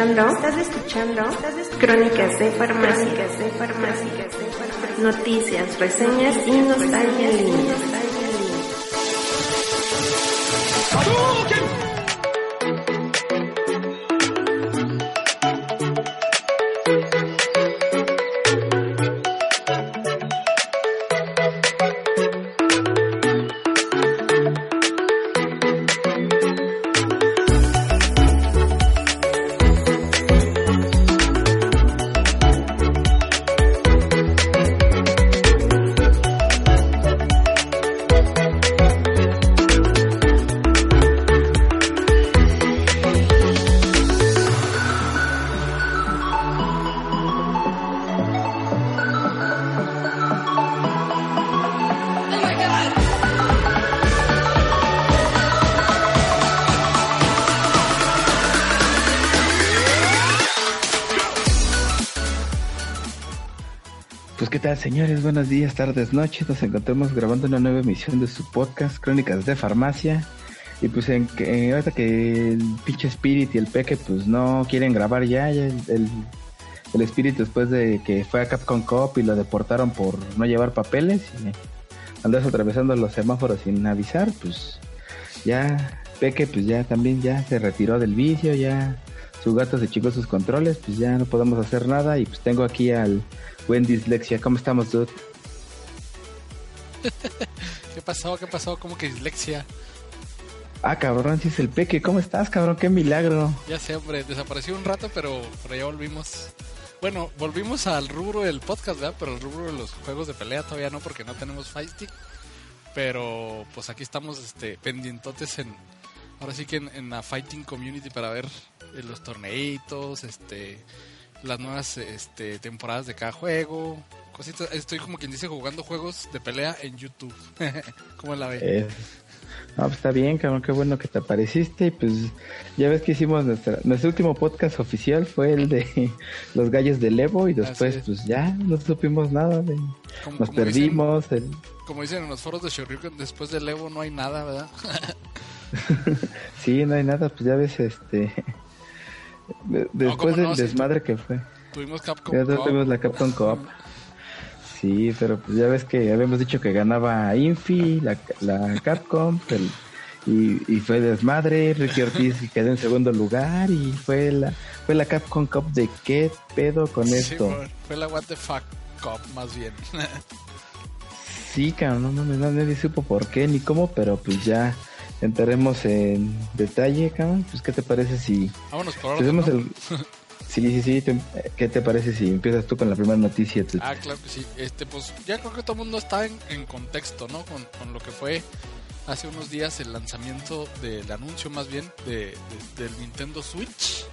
Estás escuchando, estás escuchando, crónicas de farmacias, de farmacias, noticias, reseñas y nostalgia señores, buenos días, tardes, noches. Nos encontramos grabando una nueva emisión de su podcast Crónicas de Farmacia. Y pues en que ahorita que el pinche Spirit y el Peque pues no quieren grabar ya, ya el, el, el Spirit después de que fue a Capcom Cop y lo deportaron por no llevar papeles y andas atravesando los semáforos sin avisar, pues ya Peque pues ya también ya se retiró del vicio, ya su gato se chicó sus controles, pues ya no podemos hacer nada y pues tengo aquí al buen dislexia. ¿Cómo estamos, dude? ¿Qué pasó? ¿Qué pasó? ¿Cómo que dislexia? Ah, cabrón, si es el peque. ¿Cómo estás, cabrón? Qué milagro. Ya sé, hombre, desapareció un rato, pero, pero ya volvimos. Bueno, volvimos al rubro del podcast, ¿verdad? Pero el rubro de los juegos de pelea todavía no, porque no tenemos Fight Stick. Pero pues aquí estamos este, pendientotes en. Ahora sí que en, en la Fighting Community para ver los torneitos, este las nuevas este, temporadas de cada juego, cositas. Estoy como quien dice jugando juegos de pelea en YouTube. ¿Cómo la ve? Eh, no, pues está bien, cabrón, qué bueno que te apareciste. Y pues ya ves que hicimos nuestra, nuestro último podcast oficial fue el de los gallos del Evo y después pues ya no supimos nada. De, como, nos como perdimos. Dicen, el... Como dicen en los foros de Shoryuken, después del Evo no hay nada, ¿verdad? sí, no hay nada, pues ya ves, este... Después no, del no, desmadre que fue. Tuvimos Capcom ya tuvimos la Capcom Cup. Sí, pero pues ya ves que habíamos dicho que ganaba Infi, la, la Capcom, el, y, y, fue desmadre, Ricky Ortiz quedó en segundo lugar y fue la fue la Capcom Cup de qué pedo con sí, esto. Fue la What the Fuck Cup más bien. sí, cabrón, no, no, no, nadie supo por qué ni cómo, pero pues ya entraremos en detalle, cabrón. Pues, ¿qué te parece si... Vámonos por orden, ¿no? el... Sí, sí, sí. Te... ¿Qué te parece si empiezas tú con la primera noticia? Ah, claro que sí. Este, pues ya creo que todo el mundo está en, en contexto, ¿no? Con, con, lo que fue hace unos días el lanzamiento del anuncio, más bien, de, de, del Nintendo Switch.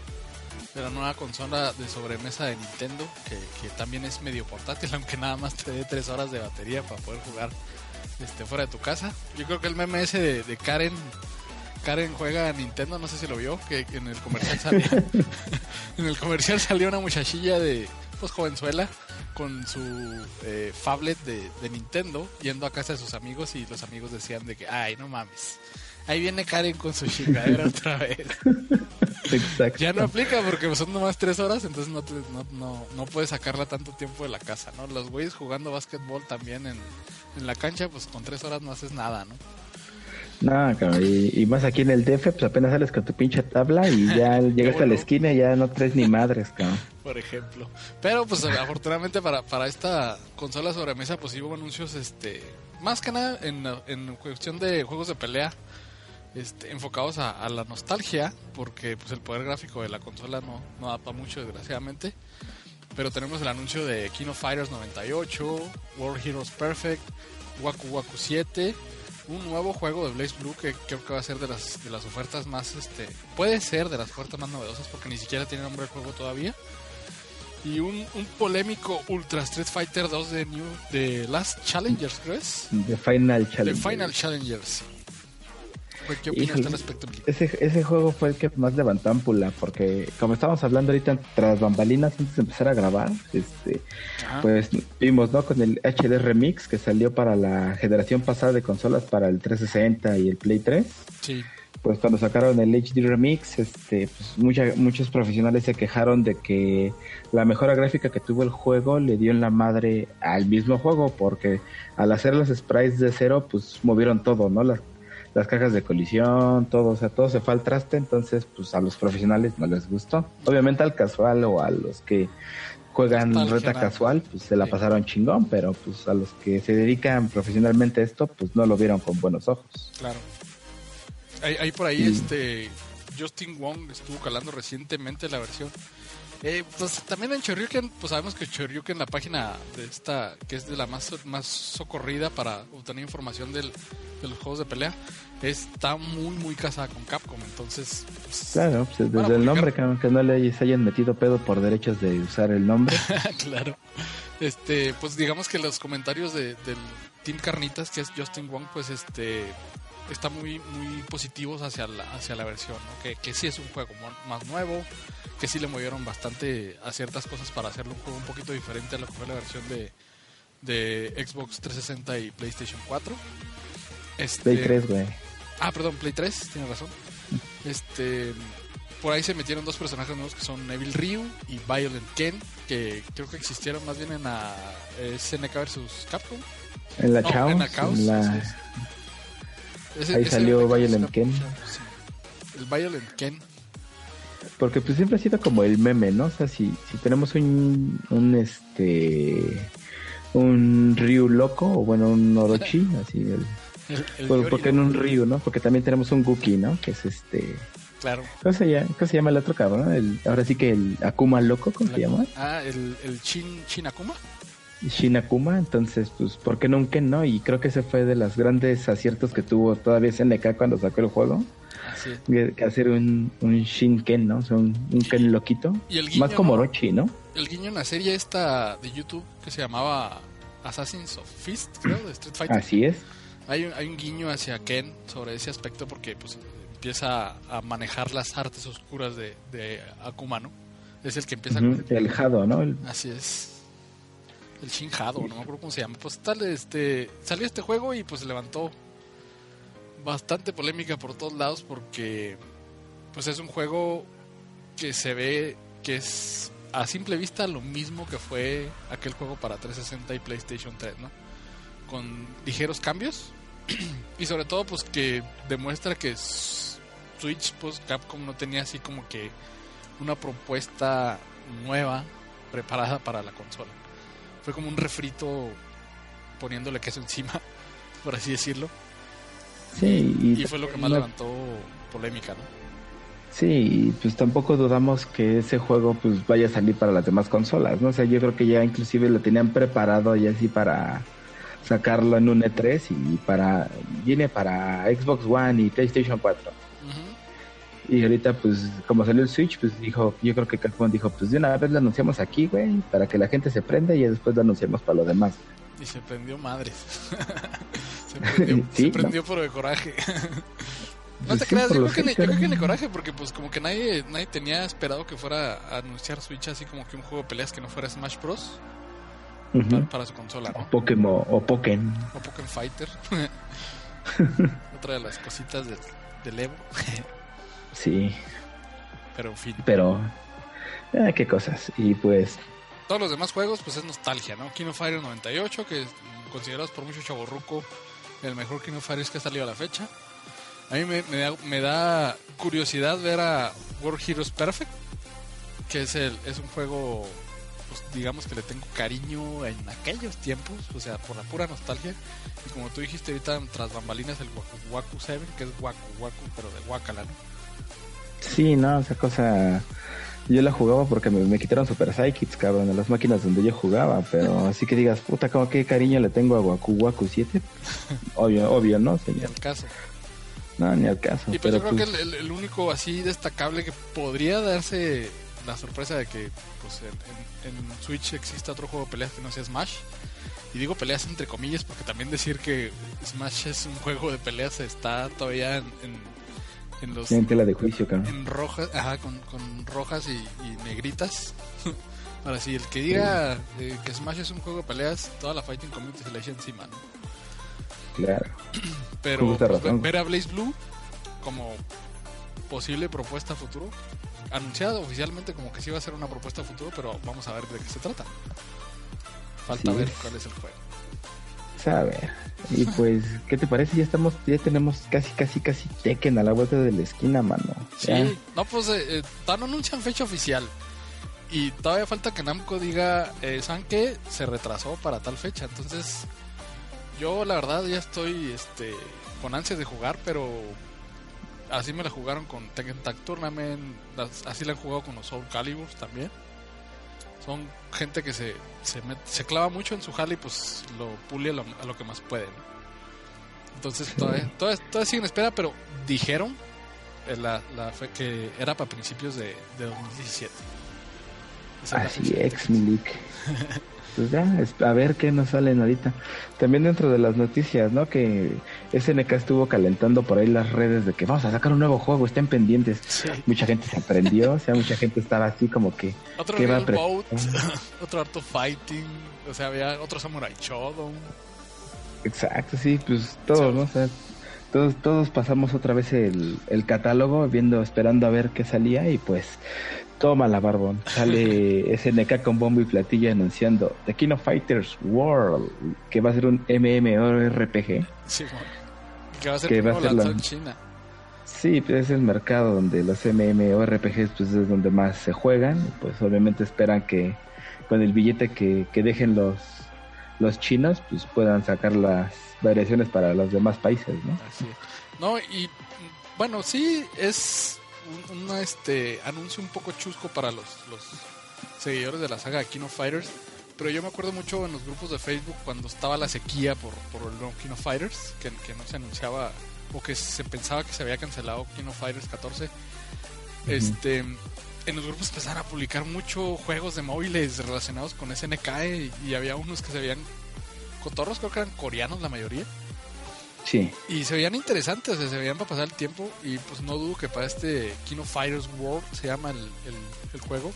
De la nueva consola de sobremesa de Nintendo, que, que también es medio portátil, aunque nada más te dé 3 horas de batería para poder jugar este, fuera de tu casa. Yo creo que el meme ese de, de, Karen, Karen juega a Nintendo, no sé si lo vio, que en el comercial salía, en el comercial salió una muchachilla de, pues jovenzuela, con su eh, phablet de, de, Nintendo, yendo a casa de sus amigos y los amigos decían de que, ay, no mames. Ahí viene Karen con su chingadera otra vez. Exacto. Ya no aplica porque son nomás tres horas, entonces no, te, no, no, no puedes sacarla tanto tiempo de la casa, ¿no? Los güeyes jugando básquetbol también en, en la cancha, pues con tres horas no haces nada, ¿no? No, cabrón, y, y, más aquí en el DF, pues apenas sales con tu pinche tabla y ya llegas bueno. a la esquina y ya no traes ni madres, cabrón. Por ejemplo. Pero pues afortunadamente para, para esta consola sobremesa, pues hubo anuncios, este, más que nada en, en cuestión de juegos de pelea, este, enfocados a, a, la nostalgia, porque pues el poder gráfico de la consola no, no da para mucho, desgraciadamente. Pero tenemos el anuncio de King of Fighters 98, World Heroes Perfect, Waku Waku 7, un nuevo juego de Blaze Blue que creo que va a ser de las, de las ofertas más, este, puede ser de las ofertas más novedosas porque ni siquiera tiene nombre el juego todavía. Y un, un polémico Ultra Street Fighter 2 de New de Last Challengers, ¿crees? The Final De Challenge. Final Challengers. Güey, ¿Qué opinas Híjole, al respecto? Mili? Ese, ese juego fue el que más levantó ampula, porque como estábamos hablando ahorita tras bambalinas antes de empezar a grabar, este, Ajá. pues vimos, ¿no? Con el HD Remix que salió para la generación pasada de consolas para el 360 y el Play 3. Sí. Pues cuando sacaron el HD Remix, este, pues mucha- muchos profesionales se quejaron de que la mejora gráfica que tuvo el juego le dio en la madre al mismo juego, porque al hacer los sprites de cero, pues movieron todo, ¿no? Las, las cajas de colisión, todo, o sea, todo se fue al traste, entonces, pues a los profesionales no les gustó. Obviamente al casual o a los que juegan reta casual, pues se la Sí. pasaron chingón, pero pues a los que se dedican profesionalmente a esto, pues no lo vieron con buenos ojos. Claro. Ahí, ahí por ahí, este. Justin Wong estuvo calando recientemente la versión. Eh, pues también en Choryuken, pues sabemos que Choryuken, la página de esta, que es de la más, más socorrida para obtener información del, de los juegos de pelea, está muy, muy casada con Capcom. Entonces, pues, Claro, pues desde el nombre, que, que no le se hayan metido pedo por derechos de usar el nombre. claro. Este, pues digamos que los comentarios de, del Team Carnitas, que es Justin Wong, pues este está muy muy positivos hacia la, hacia la versión, ¿no? que, que sí es un juego más nuevo, que sí le movieron bastante a ciertas cosas para hacerlo un juego un poquito diferente a lo que fue la versión de, de Xbox 360 y PlayStation 4. Este, Play 3, güey. Ah, perdón, Play 3, tienes razón. Este, por ahí se metieron dos personajes nuevos que son Evil Ryu y Violent Ken, que creo que existieron más bien en la eh, SNK versus Capcom. En la No, Chaos, en la Chaos, en la- así es. Ese- Ahí ese salió Violent Ken. sí. El Violent Ken. Porque pues siempre ha sido como el meme, ¿no? O sea, si, si tenemos un, un este un Ryu loco o bueno, un Orochi, así el, El, el pues, Yori, ¿por qué no un Ryu, no? Porque también tenemos un Guki, ¿no? Que es este Claro. ¿Cómo se llama, cómo se llama el otro cabrón? El, ahora sí que el Akuma loco, ¿cómo se llama? Ah, el, el Shin, Shin Akuma. Shinakuma, entonces, pues, ¿por qué no un Ken, no? Y creo que ese fue de los grandes aciertos que tuvo todavía SNK cuando sacó el juego, Que, que hacer un, un Shin Ken, ¿no? O sea, un, un Ken loquito. Y el guiño, Más como. Orochi, ¿no? El guiño en la serie esta de YouTube que se llamaba Assassins of Fist, creo, de Street Fighter. Así es. Hay un, hay un guiño hacia Ken sobre ese aspecto porque pues empieza a manejar las artes oscuras de, de Akuma, ¿no? Es el que empieza Ujú, con... El Jado, ¿no? El- Así es. El Shinjado, no me acuerdo cómo se llama. Pues tal, este, salió este juego y pues levantó bastante polémica por todos lados porque pues es un juego que se ve que es a simple vista lo mismo que fue aquel juego para 360 y PlayStation 3, ¿no? Con ligeros cambios y sobre todo pues que demuestra que Switch pues Capcom no tenía así como que una propuesta nueva preparada para la consola. Fue como un refrito poniéndole queso encima, por así decirlo. Sí, y, Y fue lo que más levantó polémica, ¿no? Sí, pues tampoco dudamos que ese juego pues vaya a salir para las demás consolas, ¿no? O sea, yo creo que ya inclusive lo tenían preparado ya así para sacarlo en un E3 y para viene para Xbox One y PlayStation 4. Ujú. Y ahorita pues como salió el Switch, pues dijo, yo creo que Capcom dijo, pues de una vez lo anunciamos aquí, güey, para que la gente se prenda y ya después lo anunciamos para los demás. Y se prendió madres. se prendió, Sí, se ¿no? prendió por el coraje. no Pues te sí, creas, yo creo, que ni, yo haters. creo que ni coraje, porque pues como que nadie, nadie tenía esperado que fuera a anunciar Switch así como que un juego de peleas que no fuera Smash Bros. Para, para su consola, O ¿no? Pokémon o Pokémon. O Pokémon Fighter. Otra de las cositas de- del Evo. Sí, Pero en fin. pero eh, qué cosas. Y pues Todos los demás juegos, pues es nostalgia, ¿no? King of Fighters 98, que considerados por mucho chaborruco el mejor King of que ha salido a la fecha. A mí me, me da, me da curiosidad ver a World Heroes Perfect, que es, el, es un juego, pues digamos que le tengo cariño en aquellos tiempos, o sea, por la pura nostalgia. Y como tú dijiste ahorita, tras bambalinas, el Waku Waku 7, que es Waku Waku, pero de Wakala, ¿no? Sí, no, esa cosa. Yo la jugaba porque me, me quitaron Super Psychics, cabrón, en las máquinas donde yo jugaba. Pero así que digas, puta, como qué cariño le tengo a Waku Waku 7. Obvio, obvio, ¿no, Ni señor? al caso. No, ni al caso. Y pues pero yo creo pues, que el, el- único así destacable que podría darse la sorpresa de que pues en, en, Switch existe otro juego de peleas que no sea Smash. Y digo peleas entre comillas porque también decir que Smash es un juego de peleas está todavía en, en, los... En tela de juicio, En rojas, ajá, con, con rojas y, negritas. Ahora sí, el que diga eh, que Smash es un juego de peleas, toda la Fighting Community se le echa encima, ¿no? Claro. Pero pues, ver a Blaze Blue como posible propuesta futuro. Anunciado oficialmente como que sí va a ser una propuesta futuro, pero vamos a ver de qué se trata. Falta ver cuál es el juego. A ver. Y pues, ¿qué te parece? Ya estamos, ya tenemos casi, casi, casi Tekken a la vuelta de la esquina, mano. Sí, no, pues, eh, eh, no anuncian fecha oficial. Y todavía falta que Namco diga, eh, ¿saben qué? Se retrasó para tal fecha. Entonces, yo la verdad ya estoy este, con ansias de jugar, pero así me la jugaron con Tekken Tag Tournament, así la han jugado con los Soul Caliburs también. Son gente que se, se, se clava mucho en su jale y pues lo pule a lo, que más puede. Entonces todavía, todavía, siguen espera, pero dijeron eh, la, la fe que era para principios de, de 2017. Así es, Milik. pues ya, a ver qué nos salen ahorita. También dentro de las noticias, ¿no? Que SNK estuvo calentando por ahí las redes de que vamos a sacar un nuevo juego, estén pendientes. Mucha gente se aprendió, o sea, mucha gente estaba así como que... Otro va otro Art Fighting, o sea, había otro Samurai Shodown. Exacto, sí, pues todos, ¿no? O sea, todos, todos pasamos otra vez el, el catálogo viendo, esperando a ver qué salía y pues Toma la barbón. Sale SNK con bombo y platilla anunciando The King of Fighters World, que va a ser un MMORPG. Sí, que va a ser que va a ser en China. Sí, pues es el mercado donde los MMORPGs pues es donde más se juegan. Pues obviamente esperan que con el billete que, que dejen los, los chinos pues puedan sacar las variaciones para los demás países, ¿no? Así No, y bueno, sí es un, este anuncio un poco chusco para los, los seguidores de la saga de Kino Fighters. Pero yo me acuerdo mucho en los grupos de Facebook cuando estaba la sequía por, por el nuevo Kino Fighters, que, no se anunciaba o que se pensaba que se había cancelado Kino Fighters 14. Este, en los grupos empezaron a publicar mucho juegos de móviles relacionados con SNK y, y había unos que se veían cotorros, creo que eran coreanos la mayoría y se veían interesantes, se veían para pasar el tiempo. Y pues no dudo que para este Kino Fighters World se llama el, el, juego.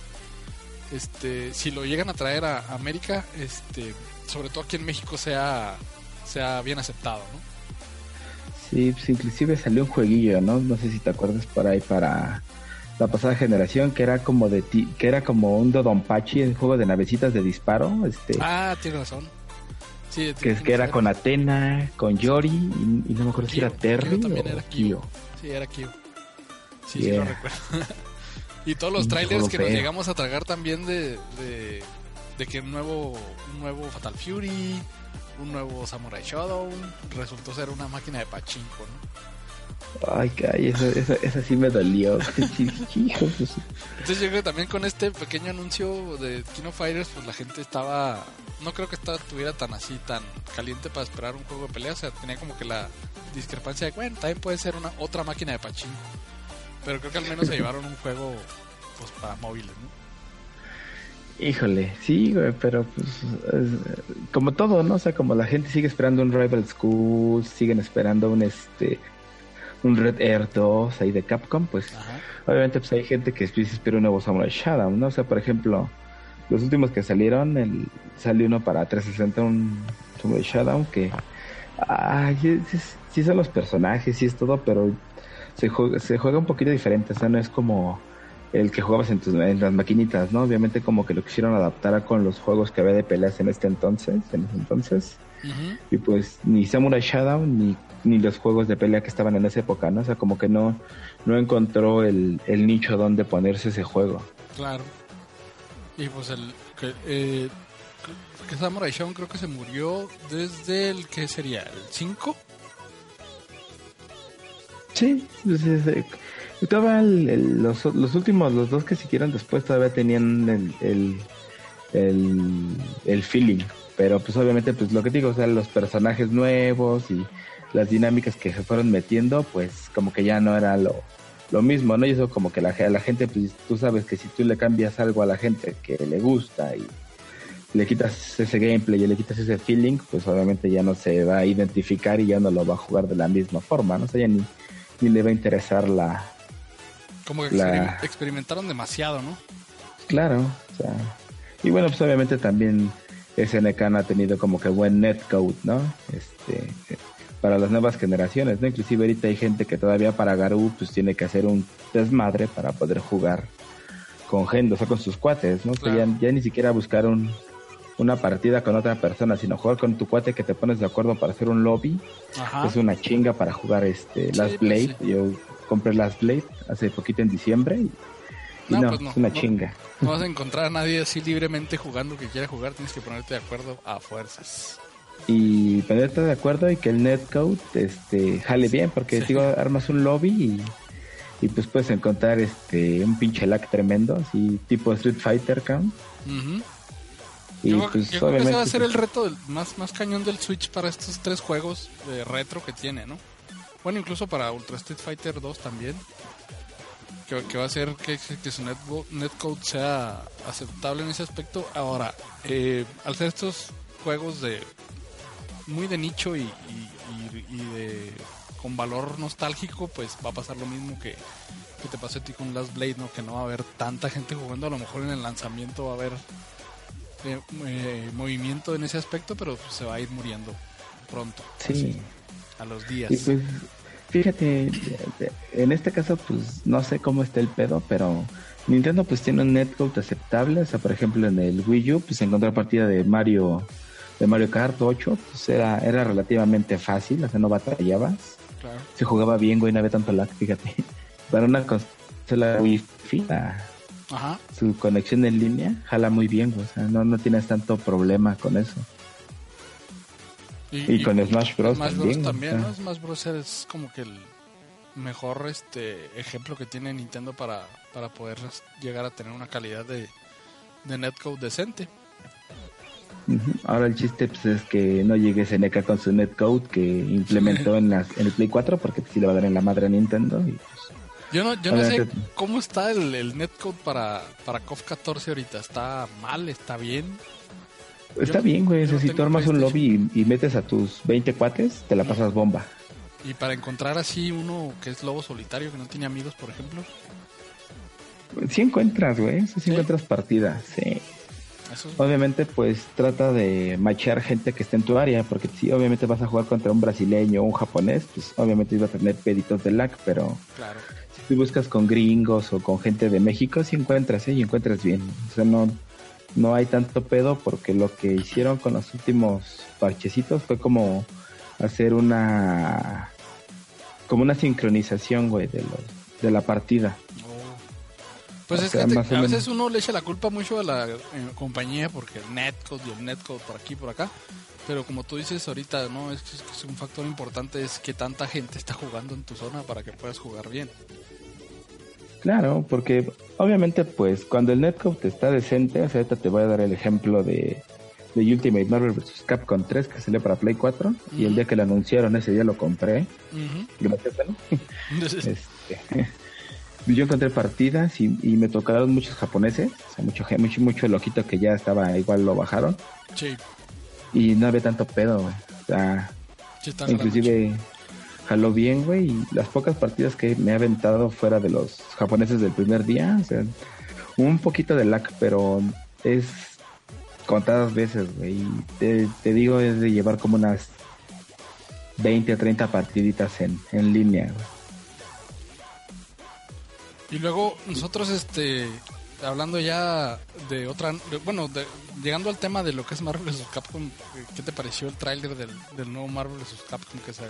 Este, si lo llegan a traer a América, este, sobre todo aquí en México sea, sea bien aceptado, ¿no? Sí, pues inclusive salió un jueguillo, ¿no? No sé si te acuerdas por ahí para la pasada generación que era como de que era como un Dodonpachi, un juego de navecitas de disparo, este. Ah, tienes razón que, es que era con Atena, con Yori, y, no me acuerdo si era Terry también era Kyo. Sí, era Kyo. Sí, sí lo recuerdo. y todos los trailers que nos llegamos a tragar también de, de, que un nuevo, un nuevo Fatal Fury, un nuevo Samurai Shodown, resultó ser una máquina de pachinko, ¿no? Ay, caray, esa, esa, sí me dolió. Entonces yo creo que también con este pequeño anuncio de Kino Fighters, pues la gente estaba... No creo que estuviera tan así, tan caliente para esperar un juego de pelea. O sea, tenía como que la discrepancia de, bueno, también puede ser una otra máquina de pachinko. Pero creo que al menos se llevaron un juego pues para móviles, ¿no? Híjole, sí, güey, pero pues como todo, ¿no? O sea, como la gente sigue esperando un Rival School, siguen esperando un este un Red Air 2 ahí de Capcom, pues obviamente pues hay gente que espera un nuevo Samurai Shadow, ¿no? O sea, por ejemplo, los últimos que salieron, el, salió uno para 360, un Samurai Shadow, que ay, sí, son los personajes, sí es todo, pero se juega, se juega un poquito diferente, o sea, no es como el que jugabas en, tus, en las maquinitas, ¿no? Obviamente como que lo quisieron adaptar con los juegos que había de peleas en este entonces, en ese entonces. Y pues ni Samurai Shadow ni, ni los juegos de pelea que estaban en esa época, ¿no? O sea, como que no, no encontró el, el nicho donde ponerse ese juego. Claro. Y pues el que, eh, que Samurai Shadow creo que se murió desde el que sería el 5. Sí, pues, los, los últimos, los dos que siguieron después todavía tenían el, el, el feeling. Pero pues obviamente pues lo que digo, o sea, los personajes nuevos y las dinámicas que se fueron metiendo, pues como que ya no era lo, lo mismo, ¿no? Y eso como que la, la gente, pues tú sabes que si tú le cambias algo a la gente que le gusta y le quitas ese gameplay y le quitas ese feeling, pues obviamente ya no se va a identificar y ya no lo va a jugar de la misma forma, ¿no? O sea, ya ni, ni le va a interesar la... Como que La- experimentaron demasiado, ¿no? Claro, o sea... Y bueno, pues obviamente también SNK ha tenido como que buen netcode, ¿no? Este, para las nuevas generaciones, ¿no? Inclusive ahorita hay gente que todavía para Garou pues tiene que hacer un desmadre para poder jugar con gente, o sea, con sus cuates, ¿no? O sea, ya, ya ni siquiera buscar un, una partida con otra persona, sino jugar con tu cuate que te pones de acuerdo para hacer un lobby. Ajá. Es una chinga para jugar este Sí, Last pues Blade. sí. Yo compré Last Blade hace poquito en diciembre y, y No, pues no, es una chinga. No vas a encontrar a nadie así libremente jugando que quiera jugar, tienes que ponerte de acuerdo a fuerzas. Y ponerte de acuerdo y que el netcode este jale bien porque Sí. digo armas un lobby y, y pues puedes encontrar este un pinche lag tremendo así tipo Street Fighter Ujú. y yo pues yo creo que ese va a ser pues, el reto del- más, más cañón del Switch para estos tres juegos de retro que tiene, ¿no? Bueno, incluso para Ultra Street Fighter 2 también. Que, que va a ser que, que su netcode sea aceptable en ese aspecto. Ahora, eh, al ser estos juegos de muy de nicho y, y- de con valor nostálgico, pues va a pasar lo mismo que, que te pasó a ti con Last Blade, ¿no? Que no va a haber tanta gente jugando, a lo mejor en el lanzamiento va a haber eh, eh, movimiento en ese aspecto, pero se va a ir muriendo pronto, sí a los días. y pues fíjate en este caso pues no sé cómo está el pedo pero Nintendo pues tiene un netcode aceptable o sea por ejemplo en el Wii U pues encontrar partida de Mario de Mario Kart 8 pues era era relativamente fácil o sea no batallabas Claro. se jugaba bien, güey, no había tanto lag, fíjate. Para una consola Wi-Fi, la- Ajá. su conexión en línea jala muy bien, güey. O sea, no, no tienes tanto problema con eso. Y con Smash Bros. Smash también, Bros. también, o ¿no? sea. Smash Bros. es como que el mejor este ejemplo que tiene Nintendo para, para poder llegar a tener una calidad de, de netcode decente. Ahora el chiste pues, es que no llegue SNK con su netcode que implementó en, las, en el Play 4 porque pues, sí le va a dar en la madre a Nintendo. Y, pues, Yo no, yo no sé cómo está el, el netcode para, para KOF 14 ahorita. ¿Está mal? ¿Está bien? está bien, güey. no si tú armas un lobby y, y metes a tus 20 cuates, te la pasas bomba. Y para encontrar así uno que es lobo solitario, que no tiene amigos, por ejemplo. Si encuentras, güey. ¿Sí? encuentras partidas, sí. Obviamente, pues trata de machear gente que esté en tu área, porque si obviamente vas a jugar contra un brasileño o un japonés, pues obviamente iba a tener peditos de lag, pero claro. si tú buscas con gringos o con gente de México, sí encuentras, ¿eh? Y encuentras bien. O sea, no, no hay tanto pedo porque lo que hicieron con los últimos parchecitos fue como hacer una como una sincronización, güey, de los de la partida. Pues O es sea, que te- a veces uno le echa la culpa mucho a la eh, compañía porque el netcode y el netcode por aquí por acá. Pero como tú dices ahorita, no es que es, un factor importante es que tanta gente está jugando en tu zona para que puedas jugar bien. Claro, porque obviamente pues cuando el netcode está decente, o sea, ahorita te voy a dar el ejemplo de, de Ultimate Marvel vs. Capcom 3 que salió para Play 4 y el día que lo anunciaron ese día lo compré, Ujú. gracias a Entonces, este, yo encontré partidas y, y me tocaron muchos japoneses, o sea, mucho, mucho, mucho loquito que ya estaba igual lo bajaron sí, y no había tanto pedo, güey. O sea, sí inclusive jaló bien, güey, y las pocas partidas que me he aventado fuera de los japoneses del primer día, o sea, un poquito de lag, pero es contadas veces, güey, y te, te digo, es de llevar como unas 20 a 30 partiditas en, en línea, güey. Y luego nosotros, este, hablando ya de otra, de- bueno, de- llegando al tema de lo que es Marvel vs. Capcom, eh, ¿qué te pareció el tráiler del, del nuevo Marvel vs. Capcom que se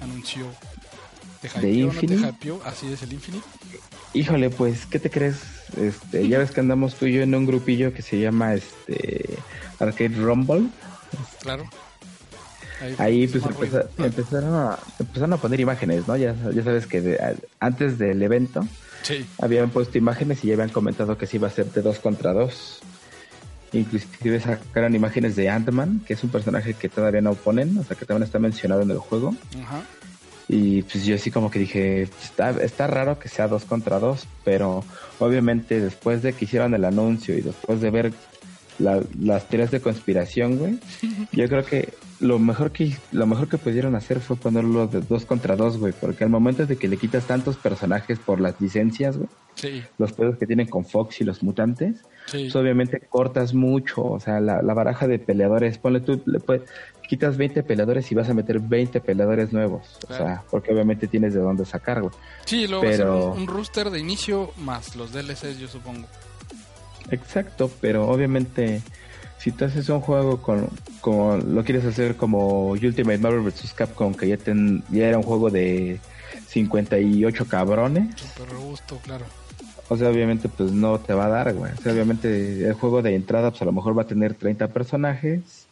anunció? ¿Te ¿De hypeó no te hypeó? Así es el Infinite. Híjole, pues, ¿qué te crees? Este, ya ves que andamos tú y yo en un grupillo que se llama este Arcade Rumble. Claro. Ahí pues empeza- ruido. empezaron, a, empezaron a poner imágenes, ¿no? Ya, ya sabes que de- antes del evento Sí, habían puesto imágenes y ya habían comentado que sí iba a ser de dos contra dos. Inclusive sacaron imágenes de Ant-Man, que es un personaje que todavía no ponen, o sea que también está mencionado en el juego. ajá. Y pues yo así como que dije, está, está raro que sea dos contra dos, pero obviamente después de que hicieron el anuncio y después de ver las teorías de conspiración, güey, yo creo que lo mejor que lo mejor que pudieron hacer fue ponerlo de dos contra dos, güey, porque al momento de que le quitas tantos personajes por las licencias, güey, los pedos que tienen con Fox y los mutantes, pues obviamente cortas mucho, o sea, la, baraja de peleadores, ponle tú, le puedes, quitas 20 peleadores y vas a meter 20 peleadores nuevos, o sea, porque obviamente tienes de dónde sacar, güey. Sí, luego pero... un, un rooster de inicio más los DLCs, yo supongo. Exacto, pero obviamente si tú haces un juego con, como lo quieres hacer como Ultimate Marvel vs. Capcom, que ya, ten, ya era un juego de 58 cabrones. Super robusto, claro. O sea, obviamente, pues no te va a dar, güey. O sea, obviamente, el juego de entrada, pues a lo mejor va a tener 30 personajes.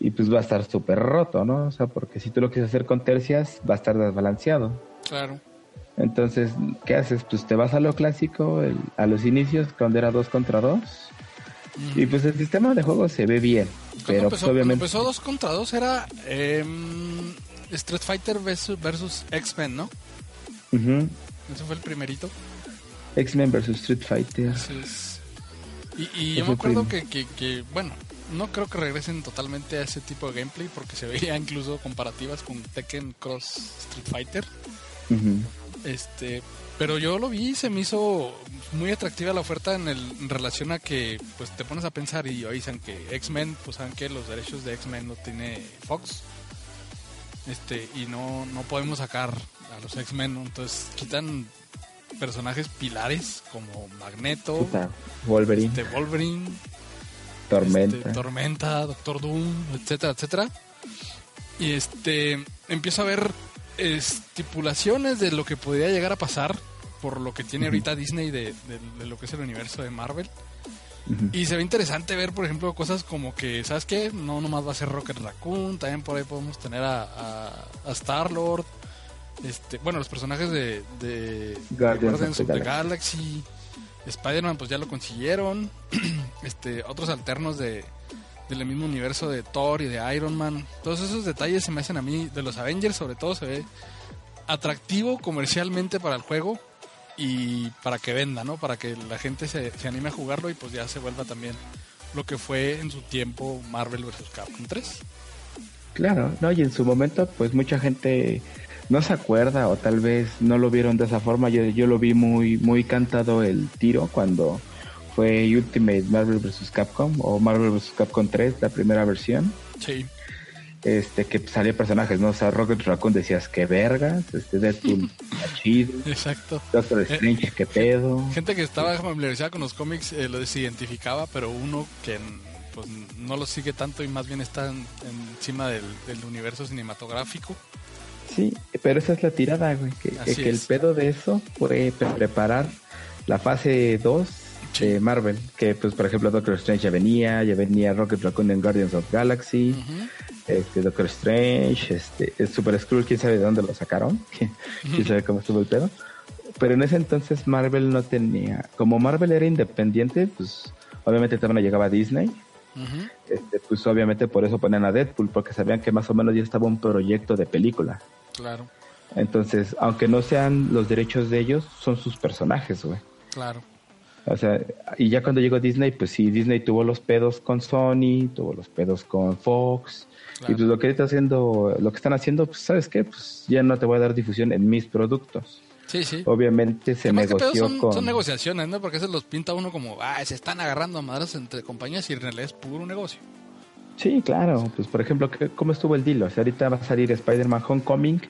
Y pues va a estar súper roto, ¿no? O sea, porque si tú lo quieres hacer con tercias, va a estar desbalanceado. Claro. Entonces, ¿qué haces? Pues te vas a lo clásico, a los inicios, cuando era 2 contra 2 y pues el sistema de juego se ve bien. Pero pues, empezó, obviamente. empezó 2 contra 2 era eh, Street Fighter versus, X-Men, ¿no? Uh Ese fue el primerito. X-Men versus Street Fighter. Y, y yo me acuerdo que, que, bueno, no creo que regresen totalmente a ese tipo de gameplay porque se veía incluso comparativas con Tekken Cross Street Fighter. Este, pero yo lo vi y se me hizo muy atractiva la oferta en, el, en relación a que pues te pones a pensar y dicen que X-Men, pues saben que los derechos de X-Men no tiene Fox. Este, y no, no podemos sacar a los X-Men, entonces quitan personajes pilares como Magneto, Wolverine, este, Wolverine Tormenta. Este, Tormenta, Doctor Doom, etcétera, etcétera. Y este empiezo a ver estipulaciones de lo que podría llegar a pasar por lo que tiene ahorita Disney de, lo que es el universo de Marvel. Y se ve interesante ver, por ejemplo, cosas como que, ¿sabes qué? No nomás va a ser Rocket Raccoon, también por ahí podemos tener a, Star-Lord, este, bueno, los personajes de, de Guardians, of, the, Galaxy, Spider-Man pues ya lo consiguieron, este, otros alternos de, del mismo universo de Thor y de Iron Man. Todos esos detalles se me hacen a mí, de los Avengers sobre todo, se ve atractivo comercialmente para el juego y para que venda, ¿no? Para que la gente se, anime a jugarlo y pues ya se vuelva también lo que fue en su tiempo Marvel vs. Capcom 3. Claro, no, y en su momento pues mucha gente no se acuerda o tal vez no lo vieron de esa forma. Yo, yo lo vi muy, muy cantado el tiro cuando fue Ultimate Marvel vs. Capcom o Marvel vs. Capcom 3, la primera versión. Sí. Este, que salía personajes, ¿no? O sea, Rocket Raccoon decías, que vergas, este, Deadpool, chido. Exacto. Doctor eh, Strange, qué pedo. Gente que estaba familiarizada con los cómics eh, lo desidentificaba, pero uno que pues, no lo sigue tanto y más bien está encima del, universo cinematográfico. Sí, pero esa es la tirada, güey, que, que el pedo de eso fue preparar la fase 2 Marvel, que pues por ejemplo Doctor Strange ya venía, ya venía Rocket Raccoon en Guardians of Galaxy, este Doctor Strange, este Super Skrull, quién sabe de dónde lo sacaron, quién sabe cómo estuvo el pedo. Pero en ese entonces Marvel no tenía, como Marvel era independiente, pues obviamente también llegaba a Disney. este, pues obviamente por eso ponían a Deadpool, porque sabían que más o menos ya estaba un proyecto de película. Claro. Entonces, aunque no sean los derechos de ellos, son sus personajes, güey. Claro. O sea, y ya cuando llegó Disney, pues sí, Disney tuvo los pedos con Sony, tuvo los pedos con Fox. Y pues lo que está haciendo, lo que están haciendo, pues sabes qué, pues ya no te voy a dar difusión en mis productos. Sí, sí. Obviamente se negoció son, con... Son negociaciones, ¿no? Porque se los pinta uno como, ah, se están agarrando a madres entre compañías y en realidad es puro negocio. Sí, claro. Pues por ejemplo, ¿cómo estuvo el deal? O sea, ahorita va a salir Spider-Man Homecoming,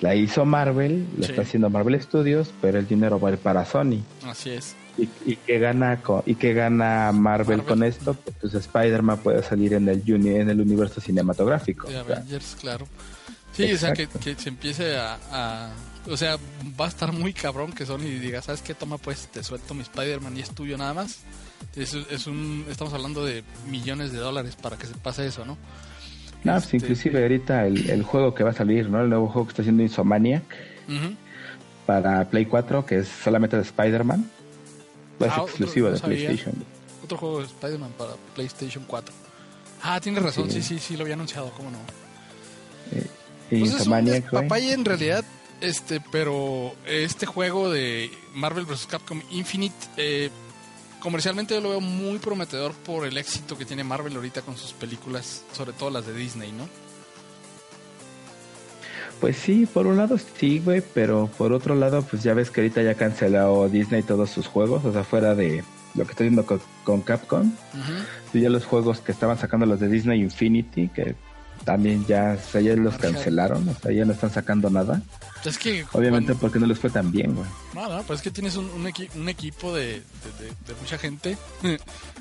la hizo Marvel, la está haciendo Marvel Studios, pero el dinero va a ir para Sony. Así es. ¿Y, y qué gana y qué gana Marvel, con esto? Pues Spider-Man puede salir en el en el universo cinematográfico. De Avengers, claro. Sí, o sea, que, se empiece a, O sea, va a estar muy cabrón que Sony diga, ¿sabes qué? Toma, pues, te suelto mi Spider-Man y es tuyo nada más. Es, es, un... Estamos hablando de millones de dólares para que se pase eso, ¿no? No, pues, este, inclusive ahorita el, juego que va a salir, ¿no? El nuevo juego que está haciendo Insomaniac para Play 4, que es solamente de Spider-Man es ah, exclusivo de PlayStation. Otro juego de Spider-Man para PlayStation 4. Ah, tienes razón, sí. sí, sí, lo había anunciado, ¿cómo no? Eh, Y Pues despapalle en realidad, este, pero este juego de Marvel vs. Capcom Infinite, eh, comercialmente yo lo veo muy prometedor por el éxito que tiene Marvel ahorita con sus películas, sobre todo las de Disney, ¿no? Pues sí, por un lado sí, güey, pero por otro lado, pues ya ves que ahorita ya canceló Disney todos sus juegos, o sea, fuera de lo que estoy viendo con, con Capcom, Ujú. y ya los juegos que estaban sacando los de Disney Infinity, que también ya, o sea, ya los cancelaron, o sea, ya no están sacando nada. Es que Obviamente cuando- porque no les fue tan bien, güey. No, no, pues es que tienes un, un, equi- un equipo de, de- de- de mucha gente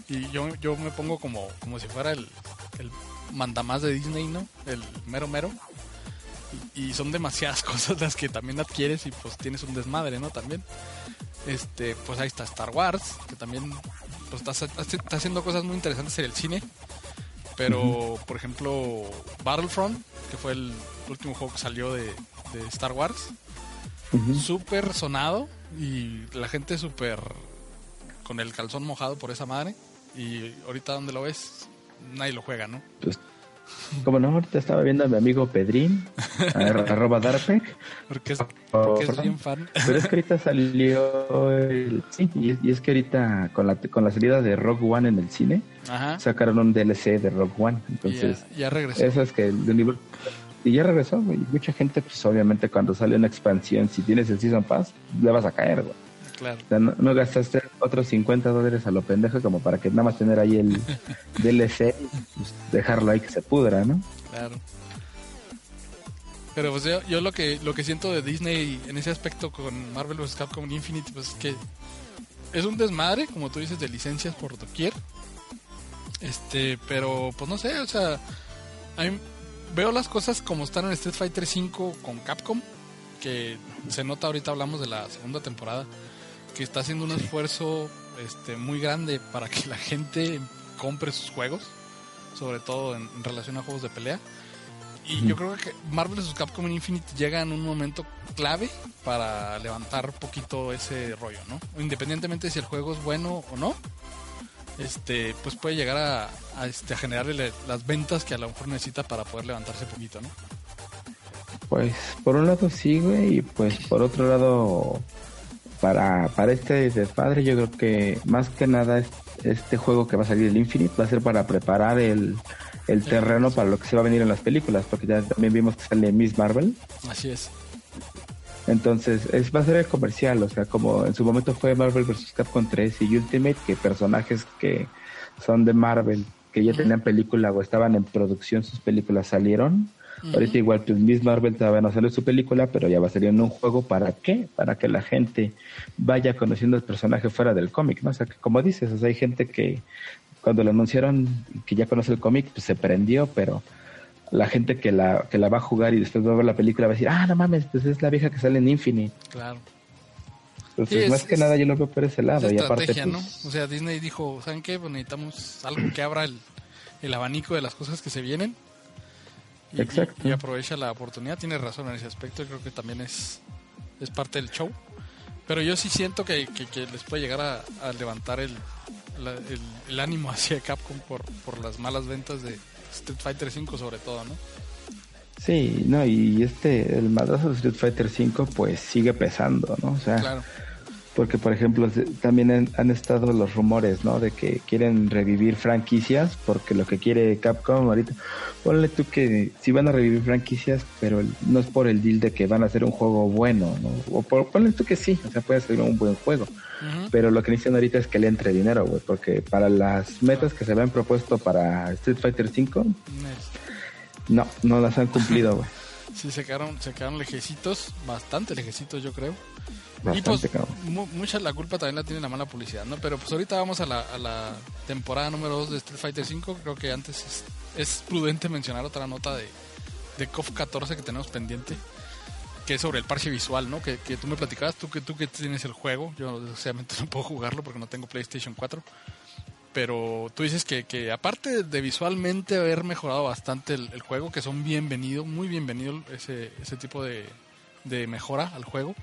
y yo, yo me pongo como, como si fuera el, el mandamás de Disney, ¿no? El mero mero. Y, y son demasiadas cosas las que también adquieres y pues tienes un desmadre, ¿no? También. Este, pues ahí está Star Wars, que también pues está, está haciendo cosas muy interesantes en el cine. Pero, por ejemplo, Battlefront, que fue el último juego que salió de, de Star Wars, súper sonado y la gente súper con el calzón mojado por esa madre. Y ahorita donde lo ves, nadie lo juega, ¿no? Pues, como no, ahorita estaba viendo a mi amigo Pedrín, ar- arroba Darpec, Porque es, porque es bien fan. Pero es que ahorita salió el... Sí, y es, que ahorita con la, con la salida de Rogue One en el cine, Ajá. sacaron un DLC de Rogue One. Entonces, ya, ya regresó. eso es que el universo... Y ya regresó, güey. Mucha gente, pues obviamente cuando sale una expansión, si tienes el Season Pass, le vas a caer, güey. Claro. O sea, no, no gastaste otros 50 dólares a lo pendejo como para que nada más tener ahí el DLC y pues, dejarlo ahí que se pudra, ¿no? Claro. Pero pues yo, yo lo que lo que siento de Disney en ese aspecto con Marvel vs. Capcom Infinite, pues es que es un desmadre, como tú dices, de licencias por doquier. Este, pero pues no sé, o sea, a mí veo las cosas como están en Street Fighter 5 con Capcom, que se nota ahorita hablamos de la segunda temporada, que está haciendo un esfuerzo este muy grande para que la gente compre sus juegos, sobre todo en, en relación a juegos de pelea. Y yo creo que Marvel vs. Capcom Infinite llega en un momento clave para levantar un poquito ese rollo, ¿no? Independientemente de si el juego es bueno o no, este, pues puede llegar a, a, este, a generarle las ventas que a lo mejor necesita para poder levantarse poquito, ¿no? Pues por un lado sí, güey, y pues por otro lado, para, para este desmadre yo creo que más que nada es- este juego que va a salir el Infinite va a ser para preparar el, el terreno para lo que se va a venir en las películas, porque ya también vimos que sale Miss Marvel, Así es. entonces es, va a ser el comercial, o sea, como en su momento fue Marvel vs. Capcom 3 y Ultimate, que personajes que son de Marvel, que ya tenían película o estaban en producción, sus películas salieron. Ahorita igual, pues Miss Marvel todavía no salió su película, pero ya va a salir en un juego. ¿Para qué? Para que la gente vaya conociendo el personaje fuera del cómic, ¿no? O sea, que como dices, o sea, hay gente que cuando lo anunciaron, que ya conoce el cómic, pues se prendió, pero la gente que la, que la va a jugar y después va a ver la película va a decir, ah, no mames, pues es la vieja que sale en Infinite. Claro. Entonces, Sí, es- más que es- nada yo lo veo por ese lado. Esa y aparte, estrategia, pues, ¿no? O sea, Disney dijo, ¿saben qué? Pues necesitamos algo que abra el, el abanico de las cosas que se vienen. Y, Exacto. y- aprovecha la oportunidad. Tiene razón en ese aspecto. Creo que también es, es parte del show. Pero yo sí siento que, que- que les puede llegar a, a levantar el, la- el, el ánimo hacia Capcom por, por las malas ventas de Street Fighter V sobre todo, ¿no? Sí, no, y este, el madrazo de Street Fighter 5 pues sigue pesando, ¿no? O sea, Claro. Porque por ejemplo también han, han estado los rumores, ¿no? De que quieren revivir franquicias, porque lo que quiere Capcom ahorita, ponle tú que si van a revivir franquicias, pero no es por el deal de que van a hacer un juego bueno, ¿no? O por, ponle tú que sí, o sea, puede ser un buen juego. Pero lo que necesitan ahorita es que le entre dinero, güey, porque para las metas que se habían propuesto para Street Fighter 5, no, no las han cumplido, güey. Sí, se quedaron, se quedaron lejecitos, bastante lejecitos yo creo. y Bastante, pues cabrón. mu- mucha la culpa también la tiene la mala publicidad, ¿no? Pero pues ahorita vamos a la, a la temporada número 2 de Street Fighter 5. Creo que antes es, es prudente mencionar otra nota de, de KOF 14 que tenemos pendiente, que es sobre el parche visual, ¿no? Que, que tú me platicabas, tú que, tú que tienes el juego. Yo desgraciadamente no puedo jugarlo porque no tengo PlayStation 4. Pero tú dices que, que aparte de visualmente haber mejorado bastante el, el juego, que son bienvenido, muy bienvenido ese, ese tipo de, de mejora al juego,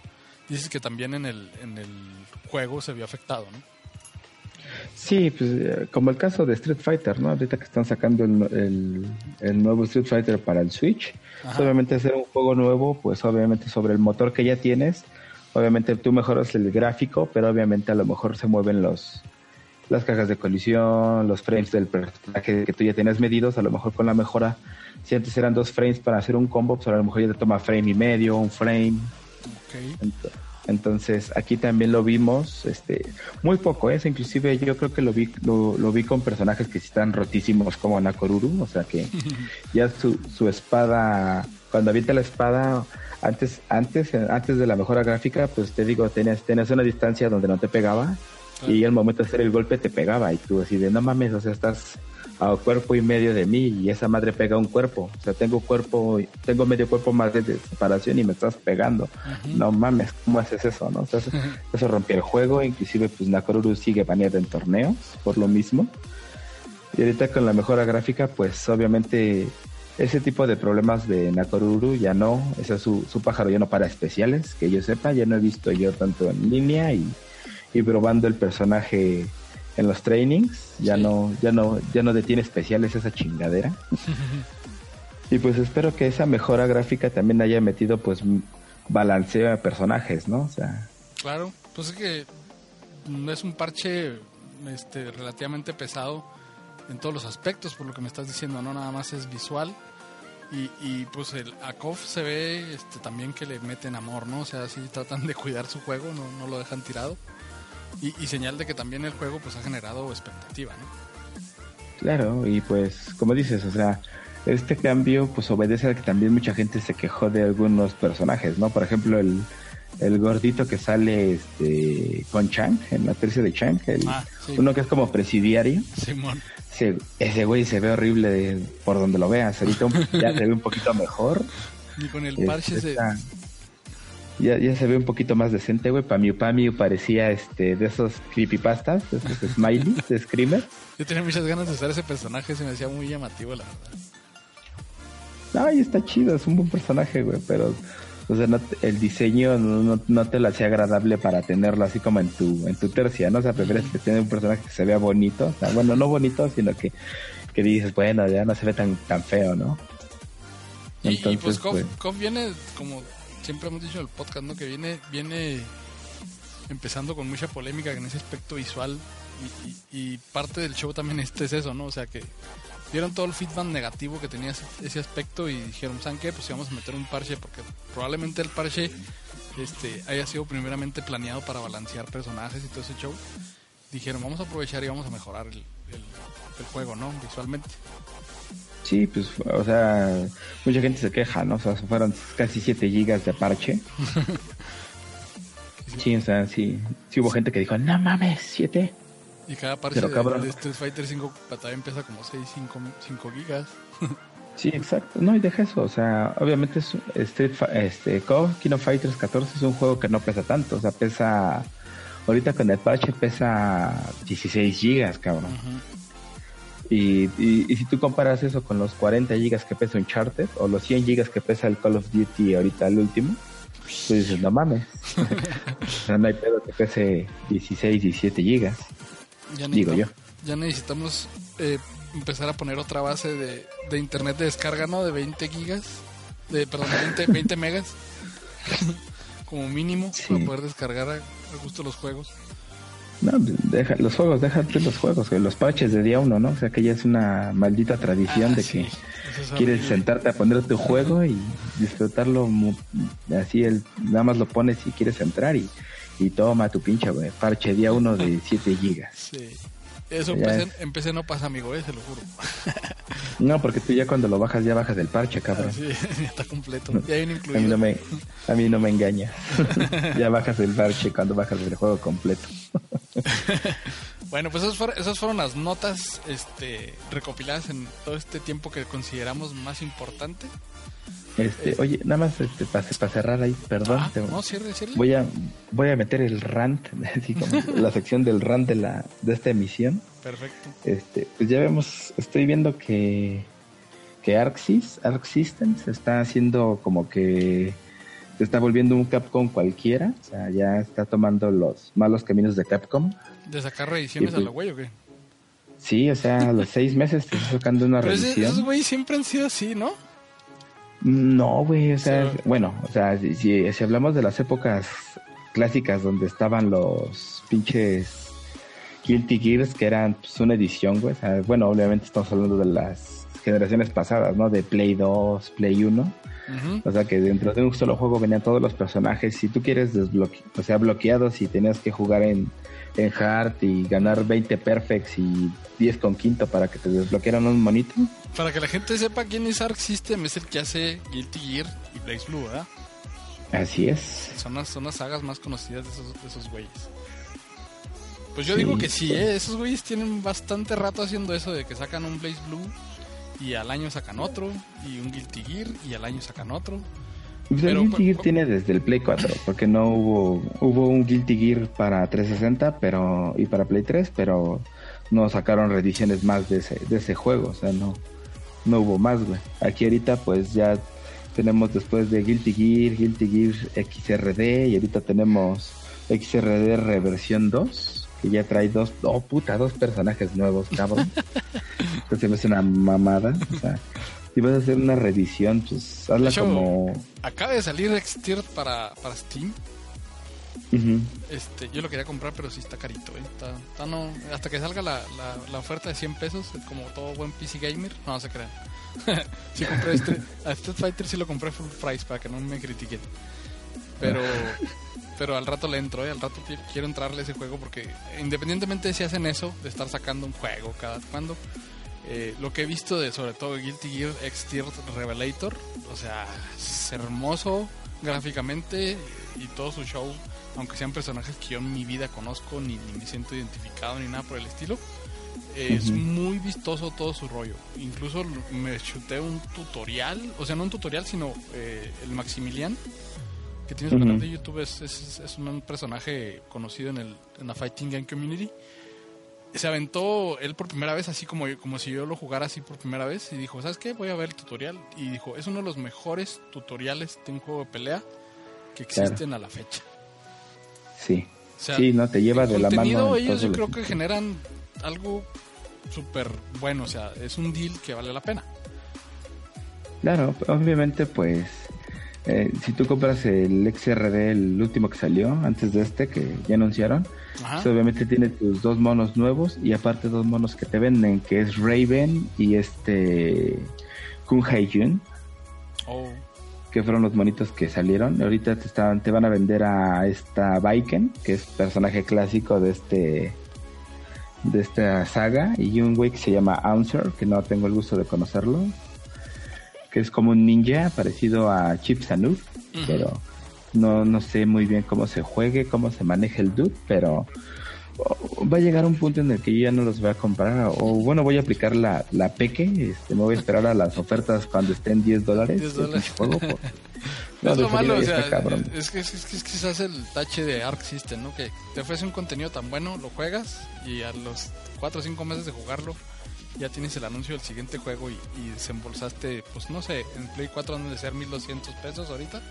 dices que también en el, en el juego se vio afectado, ¿no? Sí, pues eh, como el caso de Street Fighter, ¿no? Ahorita que están sacando el, el, nuevo Street Fighter para el Switch, obviamente hacer un juego nuevo, pues obviamente sobre el motor que ya tienes, obviamente tú mejoras el gráfico, pero obviamente a lo mejor se mueven los las cajas de colisión, los frames del personaje que tú ya tenías medidos, a lo mejor con la mejora, si antes eran dos frames para hacer un combo, pues a lo mejor ya te toma frame y medio, un frame. Entonces, aquí también lo vimos, este, muy poco, ¿eh? inclusive yo creo que lo vi, lo, vi con personajes que están rotísimos como Nakoruru, o sea que ya su, su espada, cuando avienta la espada, antes, antes, antes de la mejora gráfica, pues te digo, tenías, tenías una distancia donde no te pegaba, y al momento de hacer el golpe te pegaba, y tú así de, no mames, o sea, estás a cuerpo y medio de mí y esa madre pega un cuerpo. O sea, tengo cuerpo, tengo medio cuerpo más de separación y me estás pegando. No mames, ¿cómo haces eso? no eso, rompió el juego. Inclusive, pues Nakoruru sigue baneado en torneos por lo mismo. Y ahorita con la mejora gráfica, pues obviamente ese tipo de problemas de Nakoruru ya no. Ese su, su pájaro ya no para especiales, que yo sepa. Ya no he visto yo tanto en línea y, y probando el personaje en los trainings, ya no, ya no, ya no detiene especiales esa chingadera. y pues espero que esa mejora gráfica también haya metido pues balanceo a personajes, ¿no? O sea. Claro, pues es que es un parche este relativamente pesado en todos los aspectos, por lo que me estás diciendo, no nada más es visual. Y, y pues el ACOF se ve este, también que le meten amor, ¿no? O sea, sí tratan de cuidar su juego, no, no lo dejan tirado. Y, señal de que también el juego pues ha generado expectativa, ¿no? Claro, y pues como dices, o sea, este cambio pues obedece a que también mucha gente se quejó de algunos personajes, ¿no? Por ejemplo, el, el gordito que sale este con Chang, en la tercia de Chang, el, ah, uno que es como presidiario. Simón. ese güey se ve horrible por donde lo veas. Ahorita ya se ve un poquito mejor. Y con el parche este, se, ya, ya se ve un poquito más decente, güey. Pamiu Pamiu parecía este de esos creepypastas, de esos smileys de Screamer. Yo tenía muchas ganas de usar ese personaje, se me hacía muy llamativo, la verdad. Ay, está chido, es un buen personaje, güey, pero o sea, el diseño no, no, te lo hacía agradable para tenerlo así como en tu en tu tercia, ¿no? O sea, prefieres que tenga un personaje que se vea bonito, o sea, bueno, no bonito, sino que, que dices, bueno, ya no se ve tan tan feo, ¿no? Entonces, y, pues, pues viene como siempre hemos dicho en el podcast, ¿no? Que viene, viene empezando con mucha polémica en ese aspecto visual y, parte del show también este es eso, ¿no? O sea que vieron todo el feedback negativo que tenía ese, aspecto y dijeron, ¿saben qué? Pues vamos a meter un parche porque probablemente el parche este, haya sido primeramente planeado para balancear personajes y todo ese show. Dijeron, vamos a aprovechar y vamos a mejorar el juego, ¿no? Visualmente. Sí, pues, o sea, mucha gente se queja, ¿no? O sea, fueron casi 7 gigas de parche. sí, o sea, sí, sí hubo gente que dijo, no mames, 7. Y cada parche de, Street Fighter 5 también empieza como 6, 5, 5 gigas. sí, exacto. No, y deja eso, o sea, obviamente es Street este, Kino Fighters 14 es un juego que no pesa tanto, o sea, pesa, ahorita con el parche pesa 16 gigas, cabrón. Y, y, si tú comparas eso con los 40 gigas que pesa Uncharted o los 100 gigas que pesa el Call of Duty ahorita el último, tú dices, no mames. no hay pedo que pese 16, 17 gigas. digo yo. Ya necesitamos eh, empezar a poner otra base de, de, internet de descarga, ¿no? De 20 gigas, de, perdón, 20, 20 megas, como mínimo, para poder descargar a, a gusto los juegos. No, deja, los juegos, déjate los juegos, los parches de día uno, ¿no? O sea que ya es una maldita tradición ah, de que quieres sentarte a poner tu juego y disfrutarlo así, el, nada más lo pones y quieres entrar y, y toma tu pinche, parche día uno de 7 gigas. Sí. Eso en PC, no pasa, amigo, eh, se lo juro. no, porque tú ya cuando lo bajas, ya bajas del parche, cabrón. Ah, sí, está completo. Ya hay A mí no me, a mí no me engaña. ya bajas el parche cuando bajas el juego completo. bueno, pues esas fueron, las notas este, recopiladas en todo este tiempo que consideramos más importante. Este, oye, nada más este, para, cerrar ahí, perdón. Ah, voy a voy a meter el rant, así como la sección del rant de la de esta emisión. Perfecto. Este, pues ya vemos, estoy viendo que que Arxis, Arc Systems está haciendo como que se está volviendo un Capcom cualquiera, o sea, ya está tomando los malos caminos de Capcom. ¿De sacar reediciones a la güey o qué? Sí, o sea, a los seis meses te estás sacando una Pero ese- reedición. esos güeyes siempre han sido así, ¿no? No, güey, o sea, Sí. bueno, o sea, si, si- si hablamos de las épocas clásicas donde estaban los pinches Guilty Gears, que eran pues, una edición, güey, o sea, bueno, obviamente estamos hablando de las generaciones pasadas, ¿no? De Play 2, Play 1, Ujú. o sea, que dentro de un solo juego venían todos los personajes, si tú quieres desbloquear, o sea, bloqueados y tenías que jugar en, en hard y ganar 20 perfects y 10 con quinto para que te desbloquearan un monito. Para que la gente sepa quién es Arc System, es el que hace Guilty Gear y Blaze Blue, ¿verdad? Así es. Son las, son las sagas más conocidas de esos, de esos güeyes. Pues yo Sí, digo que sí. ¿eh? esos güeyes tienen bastante rato haciendo eso de que sacan un Blaze Blue y al año sacan otro, y un Guilty Gear y al año sacan otro. Pues Pero, el Guilty Gear tiene desde el Play 4, porque no hubo hubo un Guilty Gear para 360 pero y para Play 3, pero no sacaron reediciones más de ese, de ese juego, o sea, no no hubo más, güey. Aquí ahorita pues ya tenemos después de Guilty Gear, Guilty Gear XRD y ahorita tenemos XRD reversión 2, que ya trae dos, oh puta, dos personajes nuevos, cabrón. Entonces me hace una mamada, o sea, si vas a hacer una reedición, pues hazla hecho, como Acaba de salir X-Tier para, para Steam. Este, yo lo quería comprar, pero sí está carito, ¿eh? Está, está no, hasta que salga la, la, la oferta de 100 pesos, como todo buen PC gamer, no, se crean. sí compré este, a Street Fighter sí lo compré full price para que no me critiquen. Pero, pero al rato le entro, ¿eh? Al rato qui- quiero entrarle a ese juego porque independientemente si hacen eso, de estar sacando un juego cada cuando, eh, lo que he visto de sobre todo Guilty Gear Tier Revelator, o sea, es hermoso gráficamente y todo su show, aunque sean personajes que yo en mi vida conozco ni, ni me siento identificado ni nada por el estilo. eh, Es muy vistoso todo su rollo. Incluso me chuté un tutorial, o sea, no un tutorial, sino eh, el Maximilian, que tiene su Ujú. canal de YouTube, es, es, es un personaje conocido en, el, en la Fighting Game Community se aventó él por primera vez, así como, como si yo lo jugara así por primera vez, y dijo, ¿sabes qué? Voy a ver el tutorial. Y dijo, es uno de los mejores tutoriales de un juego de pelea que Claro. existen a la fecha. Sí. O sea, sí, no te lleva de la mano. ellos yo creo que generan algo súper bueno, o sea, es un deal que vale la pena. Claro, obviamente, pues. eh, si tú compras el XRD, el último que salió, antes de este, que ya anunciaron, Ajá. obviamente tiene tus dos monos nuevos y aparte dos monos que te venden, que es Raven y este. Kun Hae-jun, Oh, que fueron los monitos que salieron. Ahorita te, estaban, te van a vender a esta Viken, que es personaje clásico de este de esta saga, y un güey que se llama Answer, que no tengo el gusto de conocerlo, que es como un ninja parecido a Chip Sanud, Ujú. pero no, no sé muy bien cómo se juegue, cómo se maneja el dude, pero oh, va a llegar un punto en el que yo ya no los voy a comprar, o bueno, voy a aplicar la, la peque, este, me voy a esperar a las ofertas cuando estén 10 dólares. 10 el dólares. pinche juego, No, No, es lo malo, o sea, es que es, es que es quizás el tache de Arc System, ¿no? Que te ofrece un contenido tan bueno, lo juegas y a los 4 o 5 meses de jugarlo ya tienes el anuncio del siguiente juego y, y desembolsaste, pues no sé, en Play 4 han de ser 1200 pesos ahorita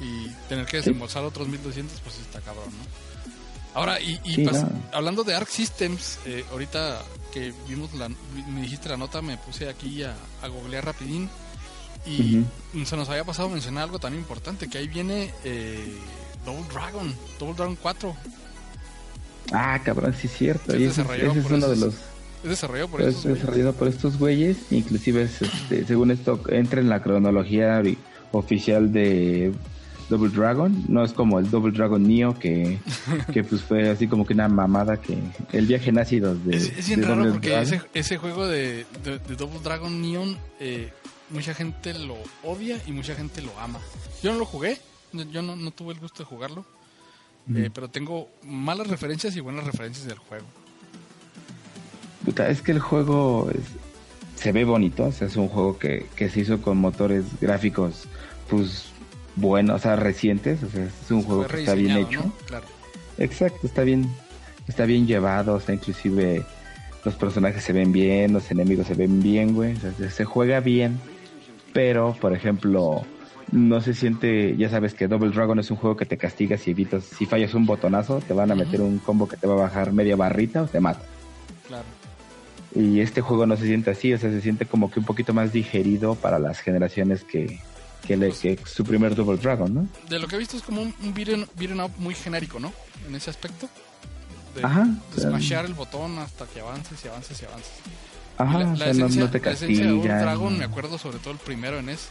y tener que desembolsar otros 1200, pues está cabrón, ¿no? Ahora, y, y Sí, no. hablando de Arc Systems, eh, ahorita que vimos la, me dijiste la nota, me puse aquí a, a googlear rapidín y se nos había pasado mencionar algo tan importante, que ahí viene eh, Double Dragon, Double Dragon 4. Ah, cabrón, sí es cierto. Sí, es ese, desarrollado ese es por uno de los Es desarrollado por es desarrollado estos güeyes. Inclusive, es, este, según esto, entra en la cronología oficial de Double Dragon. No es como el Double Dragon Neo que, que pues fue así como que una mamada que el viaje en ácidos de, Es, es bien de raro Double porque ese, ese juego de, de- de Double Dragon Neon, eh, mucha gente lo odia y mucha gente lo ama. Yo no lo jugué, yo no, no tuve el gusto de jugarlo, eh, pero tengo malas referencias y buenas referencias del juego. Puta, es que el juego es- se ve bonito, o sea, es un juego que, que se hizo con motores gráficos, pues buenos, o sea, recientes, o sea, es un juego que está bien hecho. ¿no? Claro. Exacto, está bien, está bien llevado, o sea, inclusive los personajes se ven bien, los enemigos se ven bien, güey, o sea, se- se juega bien, pero, por ejemplo, no se siente, ya sabes que Double Dragon es un juego que te castiga si evitas, si fallas un botonazo, te van a meter un combo que te va a bajar media barrita o te mata. Claro. Y este juego no se siente así, o sea, se siente como que un poquito más digerido para las generaciones que, que, le, que su primer Double Dragon, ¿no? De lo que he visto es como un, un up muy genérico, ¿no? En ese aspecto. De, Ajá, de smashear el botón hasta que avances y avances y avances. Ajá, Y la, o la sea, no, esencia, no te la esencia de. Dragon, me acuerdo sobre todo el primero en NES,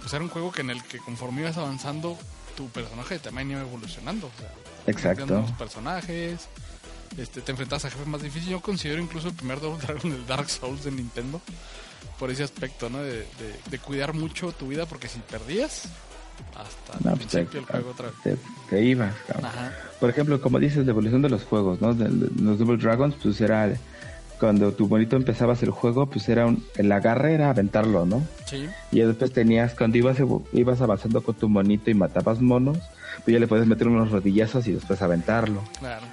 pues era un juego que en el que conforme ibas avanzando, tu personaje de tamaño iba evolucionando. O sea, Exacto. los personajes, este, te enfrentas a jefes más difíciles. Yo considero incluso el primer Double Dragon el Dark Souls de Nintendo, por ese aspecto, ¿no? De, de- de cuidar mucho tu vida, porque si perdías, hasta No, el pues te, principio del juego otra vez. te, te ibas, cabrón. Ajá. Por ejemplo, como dices, la evolución de los juegos, ¿no? De, los Double Dragons, pues era cuando tu bonito empezabas el juego, pues era un, el agarre era aventarlo, ¿no? Sí, Y después tenías, cuando ibas, ibas avanzando con tu monito y matabas monos, pues ya le puedes meter unos rodillazos y después aventarlo. claro.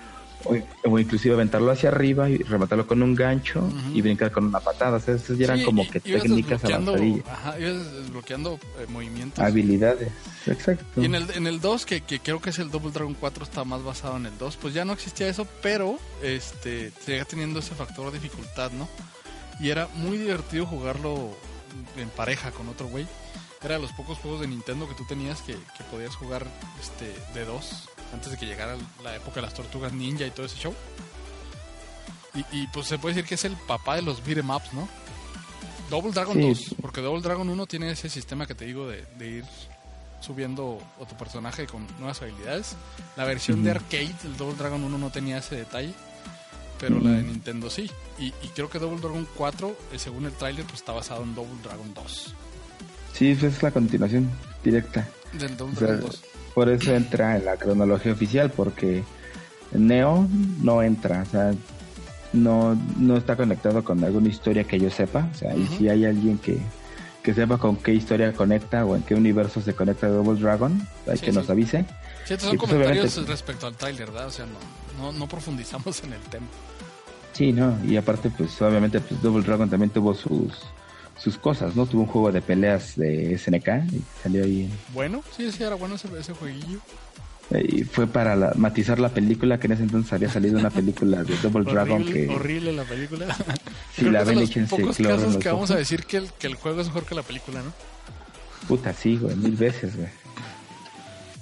O, o inclusive aventarlo hacia arriba y rematarlo con un gancho y brincar con una patada. O sea, esas ya eran Sí, como que técnicas avanzadillas. Ajá, ibas desbloqueando eh, movimientos. Habilidades. Exacto. Y en el, en el 2, que, que creo que es el Double Dragon 4, está más basado en el 2, pues ya no existía eso, pero este seguía teniendo ese factor de dificultad, ¿no? Y era muy divertido jugarlo en pareja con otro güey. Era de los pocos juegos de Nintendo que tú tenías que, que podías jugar este de dos, antes de que llegara la época de las tortugas ninja y todo ese show. Y, y, pues se puede decir que es el papá de los beat'em ups, ¿no? Double Dragon Sí. 2, porque Double Dragon 1 tiene ese sistema que te digo de, de ir subiendo a tu personaje con nuevas habilidades. La versión de arcade, el Double Dragon 1 no tenía ese detalle, pero la de. Nintendo sí. Y, y creo que Double Dragon 4, eh, según el tráiler, pues está basado en Double Dragon 2. Sí, esa es la continuación directa. Del Double O sea, Dragon 2. Por eso entra en la cronología oficial, porque Neo no entra, o sea, no, no está conectado con alguna historia que yo sepa. O sea, y Ujú. si hay alguien que, que sepa con qué historia conecta o en qué universo se conecta Double Dragon, hay Sí, que sí. nos avise. Sí, estos son y pues, comentarios obviamente- respecto al tráiler, ¿verdad? O sea, no, no, no profundizamos en el tema. Sí, no, y aparte, pues obviamente, pues Double Dragon también tuvo sus sus cosas, ¿no? Tuvo un juego de peleas de SNK y salió ahí. Bueno, sí, sí, era bueno ese, ese jueguillo. Y fue para la- matizar la película, que en ese entonces había salido una película de Double Dragon que horrible la película. si Creo la ven los pocos casos que vamos ojos. a decir que el, que el juego es mejor que la película, ¿no? Puta, sí, güey, mil veces, güey.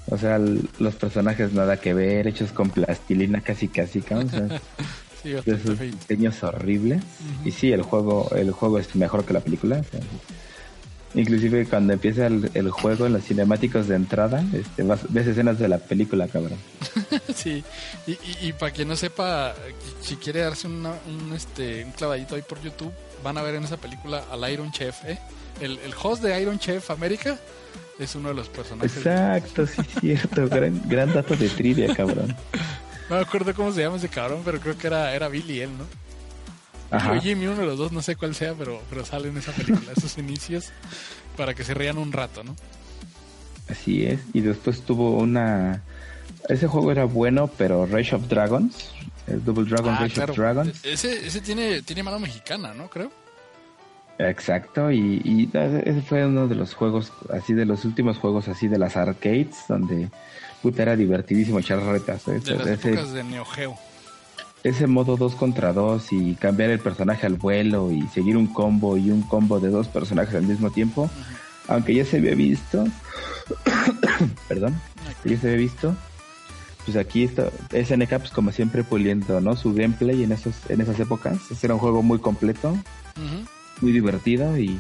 O sea, los personajes nada que ver, hechos con plastilina casi casi, cabrón, o sea, Sí, de esos diseños horribles. Y sí, el juego, el juego es mejor que la película. o sea, inclusive cuando empieza el, el juego en los cinemáticos de entrada, este, vas- ves escenas de la película, cabrón. Sí, y, y, y para quien no sepa, si quiere darse una- un, este, un clavadito ahí por YouTube, van a ver en esa película al Iron Chef, ¿eh? El, el host de Iron Chef América es uno de los personajes. Exacto, sí, cierto. gran, gran dato de trivia, cabrón. No me acuerdo cómo se llama ese cabrón, pero creo que era, era Billy él, ¿no? Ajá. O Jimmy, uno de los dos, no sé cuál sea, pero, pero sale en esa película, esos inicios, para que se rían un rato, ¿no? Así es. Y después tuvo una. Ese juego era bueno, pero Rage of Dragons, el Double Dragon Ah, Rage claro. of Dragons. Ese, ese tiene, tiene mano mexicana, ¿no? Creo. Exacto, y, y ese fue uno de los juegos, así de los últimos juegos así de las arcades, donde puta era divertidísimo echar retas. ¿eh? De las ese, de Neo Geo. ese modo 2 contra 2 y cambiar el personaje al vuelo y seguir un combo y un combo de dos personajes al mismo tiempo, aunque ya se había visto, perdón, ya se había visto, pues aquí está SNK pues como siempre puliendo, ¿no? Su gameplay en esos en esas épocas. Era un juego muy completo, muy divertido y,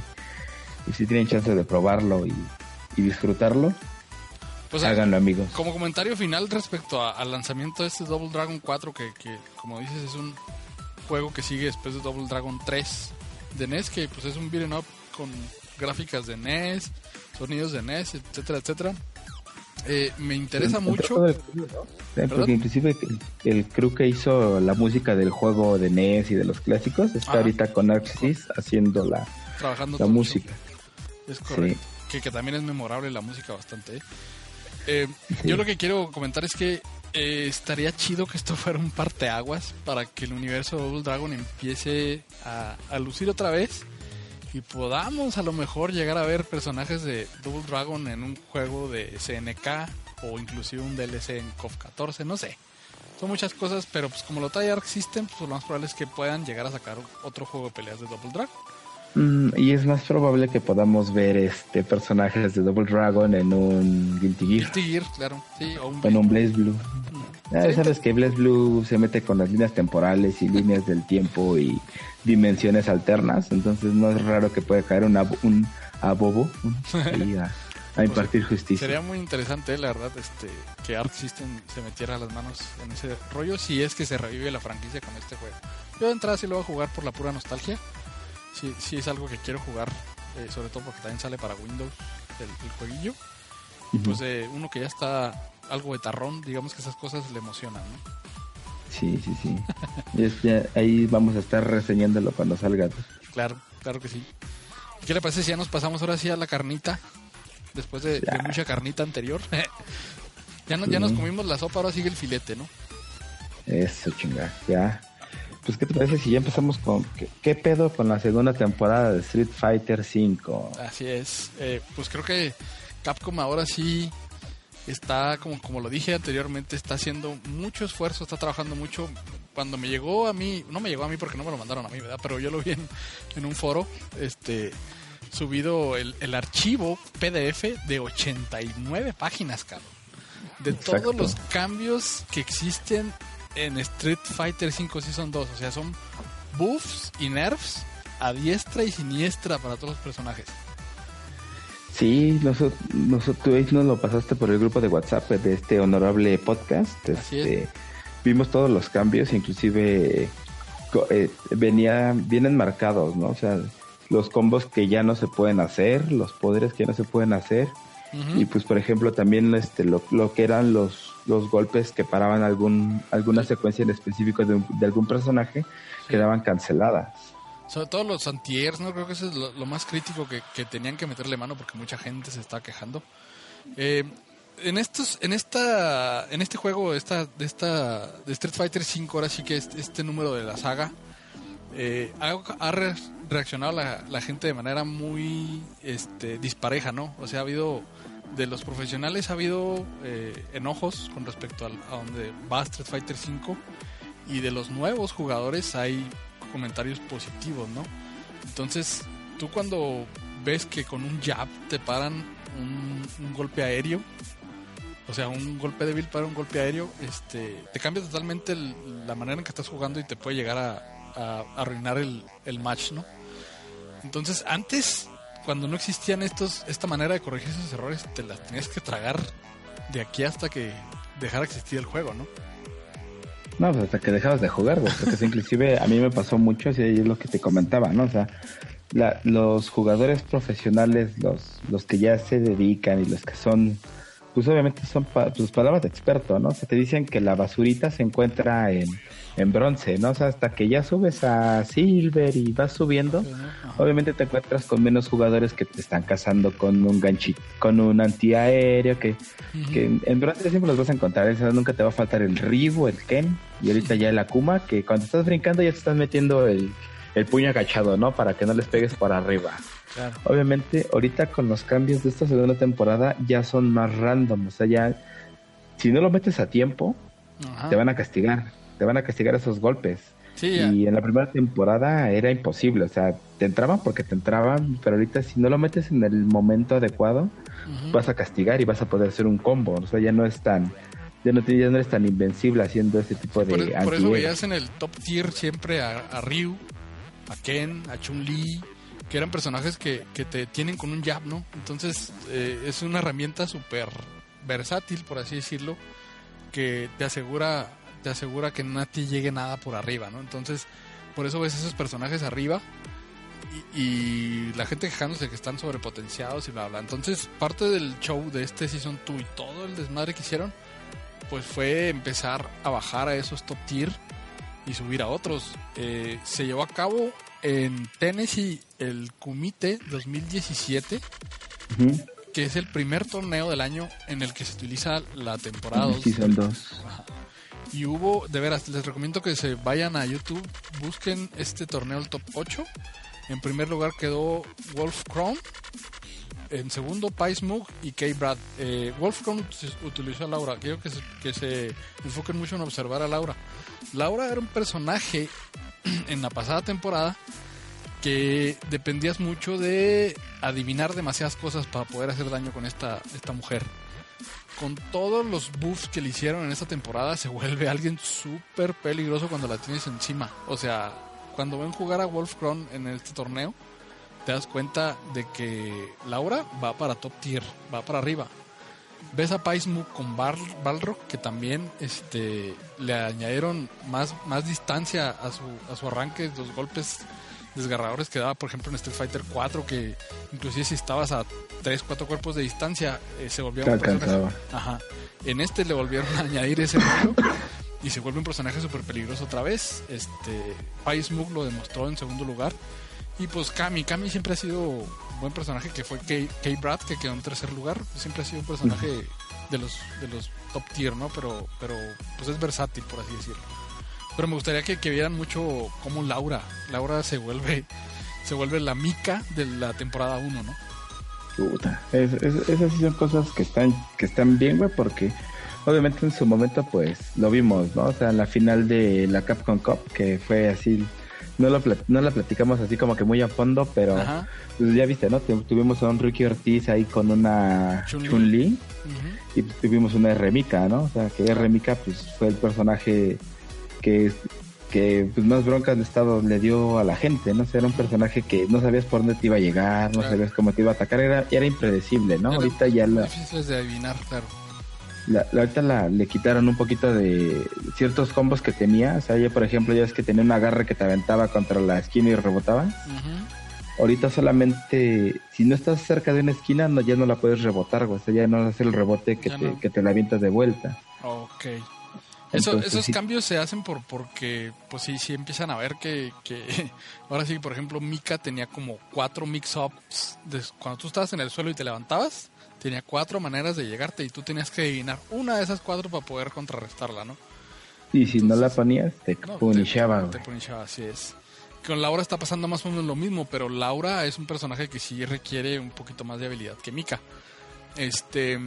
y si tienen chance de probarlo y, y disfrutarlo, Pues háganlo amigos. como comentario final respecto a- al lanzamiento de este Double Dragon 4, que, que, como dices es un juego que sigue después de Double Dragon 3 de NES, que pues es un beat'em up con gráficas de NES, sonidos de NES, etcétera, etcétera. Eh, me interesa mucho. el ¿no? Eh. Porque inclusive el, el crew que hizo la música del juego de NES y de los clásicos está Ajá. ahorita con Axis haciendo la, trabajando la música. Es correcto. Que, que también es memorable la música bastante. ¿eh? Eh, Yo lo que quiero comentar es que eh, estaría chido que esto fuera un parteaguas para que el universo de Double Dragon empiece a, a lucir otra vez y podamos a lo mejor llegar a ver personajes de Double Dragon en un juego de SNK o inclusive un DLC en KOF 14, no sé. Son muchas cosas, pero pues como lo trae Arc System, pues lo más probable es que puedan llegar a sacar otro juego de peleas de Double Dragon. Mm, y es más probable que podamos ver este personajes de Double Dragon en un Guilty Gear. Guilty Gear, claro, sí, o un En un Blaze Blue. Ah, Sí. Sabes que Blaze Blue se mete con las líneas temporales y líneas del tiempo y dimensiones alternas, entonces no es raro que pueda caer un, abo- un abobo ahí a, a impartir justicia. Sería muy interesante, la verdad, este, que Arc System se metiera las manos en ese rollo si es que se revive la franquicia con este juego. Yo de entrada sí lo voy a jugar por la pura nostalgia. Sí, sí es algo que quiero jugar, eh, sobre todo porque también sale para Windows el, el jueguillo. Y pues eh, uno que ya está algo de tarrón, digamos que esas cosas le emocionan, ¿no? Sí, sí, sí. Y es ya- ahí vamos a estar reseñándolo cuando salga. Claro, claro que sí. ¿Qué le parece si ya nos pasamos ahora sí a la carnita? Después de, mucha carnita anterior. ya, no, ya nos comimos la sopa, ahora sigue el filete, ¿no? Eso, chinga. Ya. Pues, ¿qué te parece si ya empezamos con... ¿Qué, qué pedo con la segunda temporada de Street Fighter 5? Así es. Eh, pues creo que Capcom ahora sí está, como, como lo dije anteriormente, está haciendo mucho esfuerzo, está trabajando mucho. Cuando me llegó a mí, no me llegó a mí porque no me lo mandaron a mí, ¿verdad? Pero yo lo vi en, en un foro, este subido el, el archivo PDF de 89 páginas, cabrón. De Exacto. todos los cambios que existen en Street Fighter 5 Season 2. O sea, son buffs y nerfs a diestra y siniestra para todos los personajes. Sí, nosotros, nosotros nos lo pasaste por el grupo de WhatsApp de este honorable podcast. Así Este, Vimos todos los cambios, inclusive eh, venía, vienen marcados, ¿no? O sea, los combos que ya no se pueden hacer, los poderes que ya no se pueden hacer. Y pues, por ejemplo, también este, lo, lo que eran los, los golpes que paraban algún, alguna secuencia en específico de, de algún personaje quedaban canceladas. Sobre todo los antiers, ¿no? Creo que eso es lo, lo más crítico que, que tenían que meterle mano porque mucha gente se está quejando. Eh, en estos, en esta, en este juego, esta, de esta, de Street Fighter 5, ahora sí que este, este número de la saga, eh, ha, ha re- reaccionado la, la gente de manera muy, este, dispareja, ¿no? O sea, ha habido, de los profesionales ha habido eh, enojos con respecto al- a donde va Street Fighter 5 y de los nuevos jugadores hay comentarios positivos, ¿no? Entonces, tú cuando ves que con un jab te paran un, un golpe aéreo, o sea, un golpe débil para un golpe aéreo, este, te cambia totalmente la manera en que estás jugando y te puede llegar a, a- a arruinar el, el match, ¿no? Entonces, antes, cuando no existían estos, esta manera de corregir esos errores, te las tenías que tragar de aquí hasta que dejara de existir el juego, ¿no? No, pues hasta que dejabas de jugar, porque inclusive a mí me pasó mucho, así es lo que te comentaba, ¿no? O sea, los jugadores profesionales, los, los que ya se dedican y los que son, pues obviamente son pa- pues, palabras de experto, ¿no? O sea, te dicen que la basurita se encuentra en, en bronce, ¿no? O sea, hasta que ya subes a silver y vas subiendo, Ajá. obviamente te encuentras con menos jugadores que te están cazando con un ganchito, con un antiaéreo, que que en, bronce siempre los vas a encontrar, o sea, nunca te va a faltar el Ryu, el Ken y ahorita ya el Akuma, que cuando estás brincando ya te estás metiendo el, el puño agachado, ¿no? Para que no les pegues por arriba. Claro. Obviamente, ahorita con los cambios de esta segunda temporada ya son más random, o sea, ya si no lo metes a tiempo, Ajá. te van a castigar, te van a castigar esos golpes. Sí. Y en la primera temporada era imposible, o sea, te entraban porque te entraban, pero ahorita si no lo metes en el momento adecuado, vas a castigar y vas a poder hacer un combo. O sea, ya no es tan, ya no, ya no eres tan invencible haciendo ese tipo de Por, por eso veías en el top tier siempre a, a Ryu, a Ken, a Chun-Li, que eran personajes que, que te tienen con un jab, ¿no? Entonces eh, es una herramienta súper versátil, por así decirlo, que te asegura, te asegura que no te llegue nada por arriba, ¿no? Entonces, por eso ves esos personajes arriba y, y la gente quejándose que están sobrepotenciados y bla, bla. Entonces, parte del show de este Season 2 y todo el desmadre que hicieron, pues fue empezar a bajar a esos top tier y subir a otros. Eh, se llevó a cabo en Tennessee el Kumite 2017, Ujú. que es el primer torneo del año en el que se utiliza la temporada 2. Y hubo, de veras, les recomiendo que se vayan a YouTube, busquen este torneo, el top 8, En primer lugar quedó Wolf Chrome. En segundo, Paismug y K-Brad. Eh, Wolf Chrome utilizó a Laura. Quiero que se, que se enfoquen mucho en observar a Laura. Laura era un personaje en la pasada temporada que dependías mucho de adivinar demasiadas cosas para poder hacer daño con esta, esta mujer. Con todos los buffs que le hicieron en esta temporada, se vuelve alguien súper peligroso cuando la tienes encima. O sea, cuando ven jugar a Wolfcron en este torneo, te das cuenta de que Laura va para top tier, va para arriba. Ves a Paismu con Balrog, que también este, le añadieron más, más distancia a su, a su arranque, los golpes desgarradores que daba, por ejemplo, en Street Fighter 4, que inclusive si estabas a 3, 4 cuerpos de distancia, eh, se volvía un personaje. Ajá. En este le volvieron a añadir ese número y se vuelve un personaje súper peligroso otra vez. Este, Pais Mug lo demostró en segundo lugar. Y pues Kami, Kami siempre ha sido un buen personaje, que fue Kay Brad, que quedó en tercer lugar. Siempre ha sido un personaje de los, de los top tier, ¿no? Pero, pero pues es versátil, por así decirlo. Pero me gustaría que, que vieran mucho cómo Laura, Laura se vuelve, se vuelve la mica de la temporada 1, ¿no? Puta, esas sí son cosas que están, que están bien, güey, porque obviamente en su momento pues lo vimos, ¿no? O sea, en la final de la Capcom Cup, que fue así, no, lo, no la platicamos así como que muy a fondo, pero pues, ya viste, ¿no? Tuvimos a un Ricky Ortiz ahí con una Chun-Li y tuvimos una Remika, ¿no? O sea, que Remika pues fue el personaje que, que pues, más broncas de estado le dio a la gente, ¿no? era un personaje que no sabías por dónde te iba a llegar, no sabías cómo te iba a atacar, era, era impredecible, ¿no? ahorita ya la... de adivinar, claro. La, ahorita la, le quitaron un poquito de ciertos combos que tenía. O sea, ella, por ejemplo, ya es que tenía un agarre que te aventaba contra la esquina y rebotaba. Ahorita solamente, si no estás cerca de una esquina, no, ya no la puedes rebotar, O sea, ya no hace el rebote que, te, que te la avientas de vuelta. Ok esos cambios se hacen por porque, pues sí, sí empiezan a ver que, que ahora sí, por ejemplo, Mika tenía como cuatro mix-ups. Cuando tú estabas en el suelo y te levantabas, tenía cuatro maneras de llegarte y tú tenías que adivinar una de esas cuatro para poder contrarrestarla, ¿no? Y si no la ponías, te no, punishaba. Te, punishaba, así es. Con Laura está pasando más o menos lo mismo, pero Laura es un personaje que sí requiere un poquito más de habilidad que Mika. Este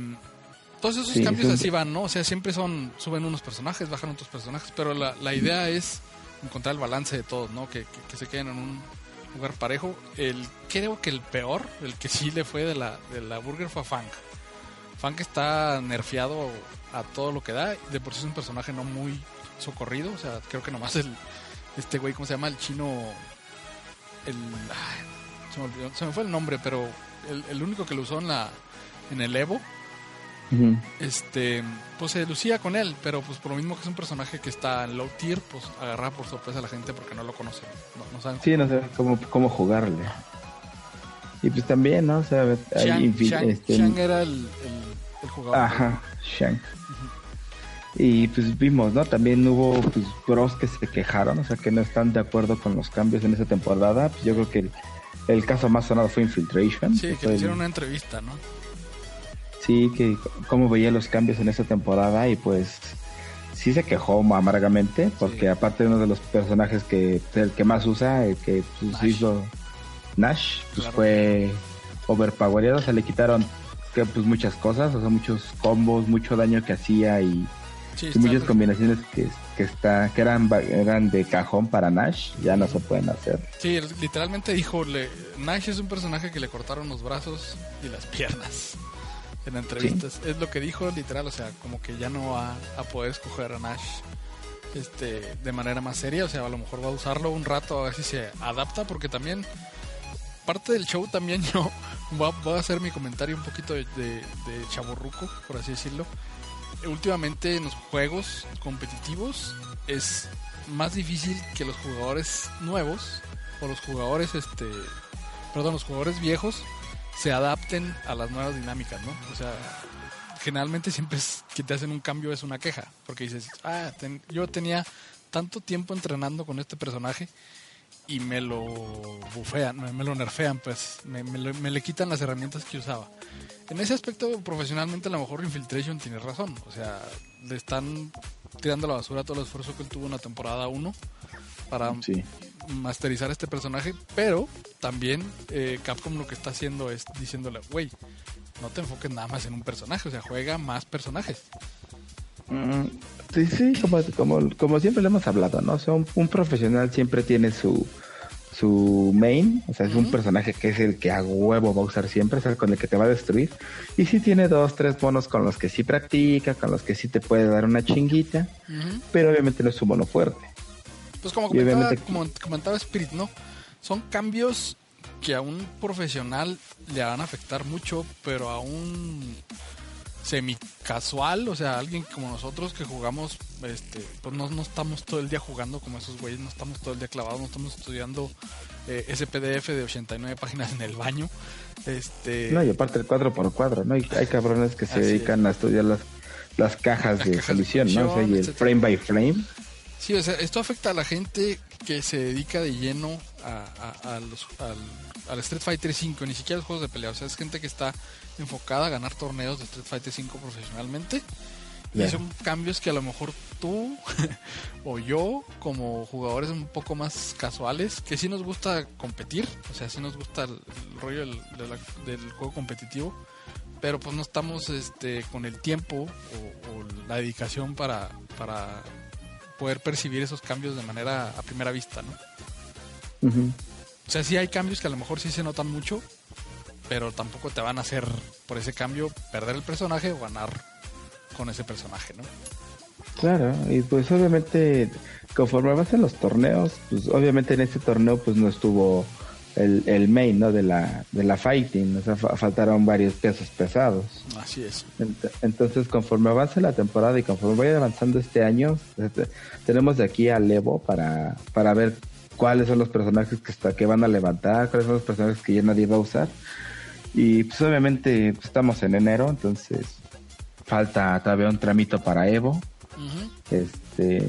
todos esos cambios así van, ¿no? O sea, siempre son, suben unos personajes, bajan otros personajes, pero la, la idea es encontrar el balance de todos, ¿no? Que, que, se queden en un lugar parejo. El, creo que el peor, el que sí le fue de la, de la Burger fue a Funk. Funk está nerfeado a todo lo que da, de por sí es un personaje no muy socorrido, o sea, creo que nomás el, este güey, ¿cómo se llama? El chino, el, se, me olvidó, se me fue el nombre, pero el, el único que lo usó en la, en el Evo, este, pues se lucía con él, pero pues por lo mismo que es un personaje que está en low tier, pues agarra por sorpresa a la gente porque no lo conoce, no, saben Sí, no saben cómo, cómo jugarle. Y pues también, ¿no? O sea, Shang, este, era el, el, jugador. Ajá, Shang. Y pues vimos, ¿no? También hubo pues pros que se quejaron, o sea, que no están de acuerdo con los cambios en esa temporada. Pues yo creo que el, caso más sonado fue Infiltration. Sí, que, le hicieron una entrevista, ¿no? Sí, que cómo veía los cambios en esta temporada y pues sí se quejó amargamente porque aparte de uno de los personajes que el que más usa, el que pues, hizo Nash, pues fue overpowered, o sea, le quitaron que pues muchas cosas, o sea, muchos combos, mucho daño que hacía y, muchas combinaciones que, que está que eran eran de cajón para Nash, ya no se pueden hacer. Sí, literalmente dijo, Nash es un personaje que le cortaron los brazos y las piernas en entrevistas. Es lo que dijo literal, o sea, como que ya no va a poder escoger a Nash este, de manera más seria, o sea, a lo mejor va a usarlo un rato a ver si se adapta, porque también parte del show también yo voy a, hacer mi comentario un poquito de, de, de chaborruco, por así decirlo. Últimamente en los juegos competitivos es más difícil que los jugadores nuevos o los jugadores este perdón los jugadores viejos se adapten a las nuevas dinámicas, ¿no? O sea, generalmente siempre es que te hacen un cambio es una queja, porque dices, ah, yo tenía tanto tiempo entrenando con este personaje y me lo bufean, me, lo nerfean, pues me, me, le quitan las herramientas que usaba. En ese aspecto, profesionalmente, a lo mejor Infiltration tiene razón. O sea, le están tirando a la basura todo el esfuerzo que él tuvo en la temporada 1 para masterizar este personaje, pero también eh, Capcom lo que está haciendo es diciéndole, güey, no te enfoques nada más en un personaje, o sea, juega más personajes. Mm, sí, sí, como, como, como siempre le hemos hablado, ¿no? O sea, un, un profesional siempre tiene su, su main, o sea, es un personaje que es el que a huevo va a usar siempre, es el con el que te va a destruir. Y sí tiene dos, tres monos con los que sí practica, con los que sí te puede dar una chinguita, pero obviamente no es su mono fuerte. Pues como comentaba, como comentaba Spirit, ¿no? Son cambios que a un profesional le van a afectar mucho, pero a un semi casual, o sea, alguien como nosotros que jugamos, este, pues no, no estamos todo el día jugando como esos güeyes, no estamos todo el día clavados, no estamos estudiando eh, ese PDF de 89 páginas en el baño. Este... No, y aparte el cuadro por cuadro, ¿no? Hay, hay cabrones que se dedican a estudiar las, las cajas de solución, ¿no? O sea, y el frame by frame. Sí, o sea, esto afecta a la gente que se dedica de lleno a, a, los, al, al, Street Fighter 5, ni siquiera a los juegos de pelea. O sea, es gente que está enfocada a ganar torneos de Street Fighter 5 profesionalmente. Y son cambios que a lo mejor tú o yo, como jugadores un poco más casuales, que sí nos gusta competir, o sea, sí nos gusta el, rollo del, del, juego competitivo, pero pues no estamos este, con el tiempo o, o la dedicación para, para poder percibir esos cambios de manera a primera vista, ¿no? O sea, sí hay cambios que a lo mejor sí se notan mucho, pero tampoco te van a hacer por ese cambio perder el personaje o ganar con ese personaje, ¿no? Claro, y pues obviamente conforme vas en los torneos, pues obviamente en este torneo pues no estuvo el, el main, ¿no? De la, de la fighting, o sea, faltaron varios pesos pesados. Así es. entonces, conforme avance la temporada y conforme vaya avanzando este año, este, tenemos de aquí al Evo para, para ver cuáles son los personajes que, está, que van a levantar, cuáles son los personajes que ya nadie va a usar. Y pues obviamente pues, estamos en enero, entonces falta todavía un tramito para Evo. Este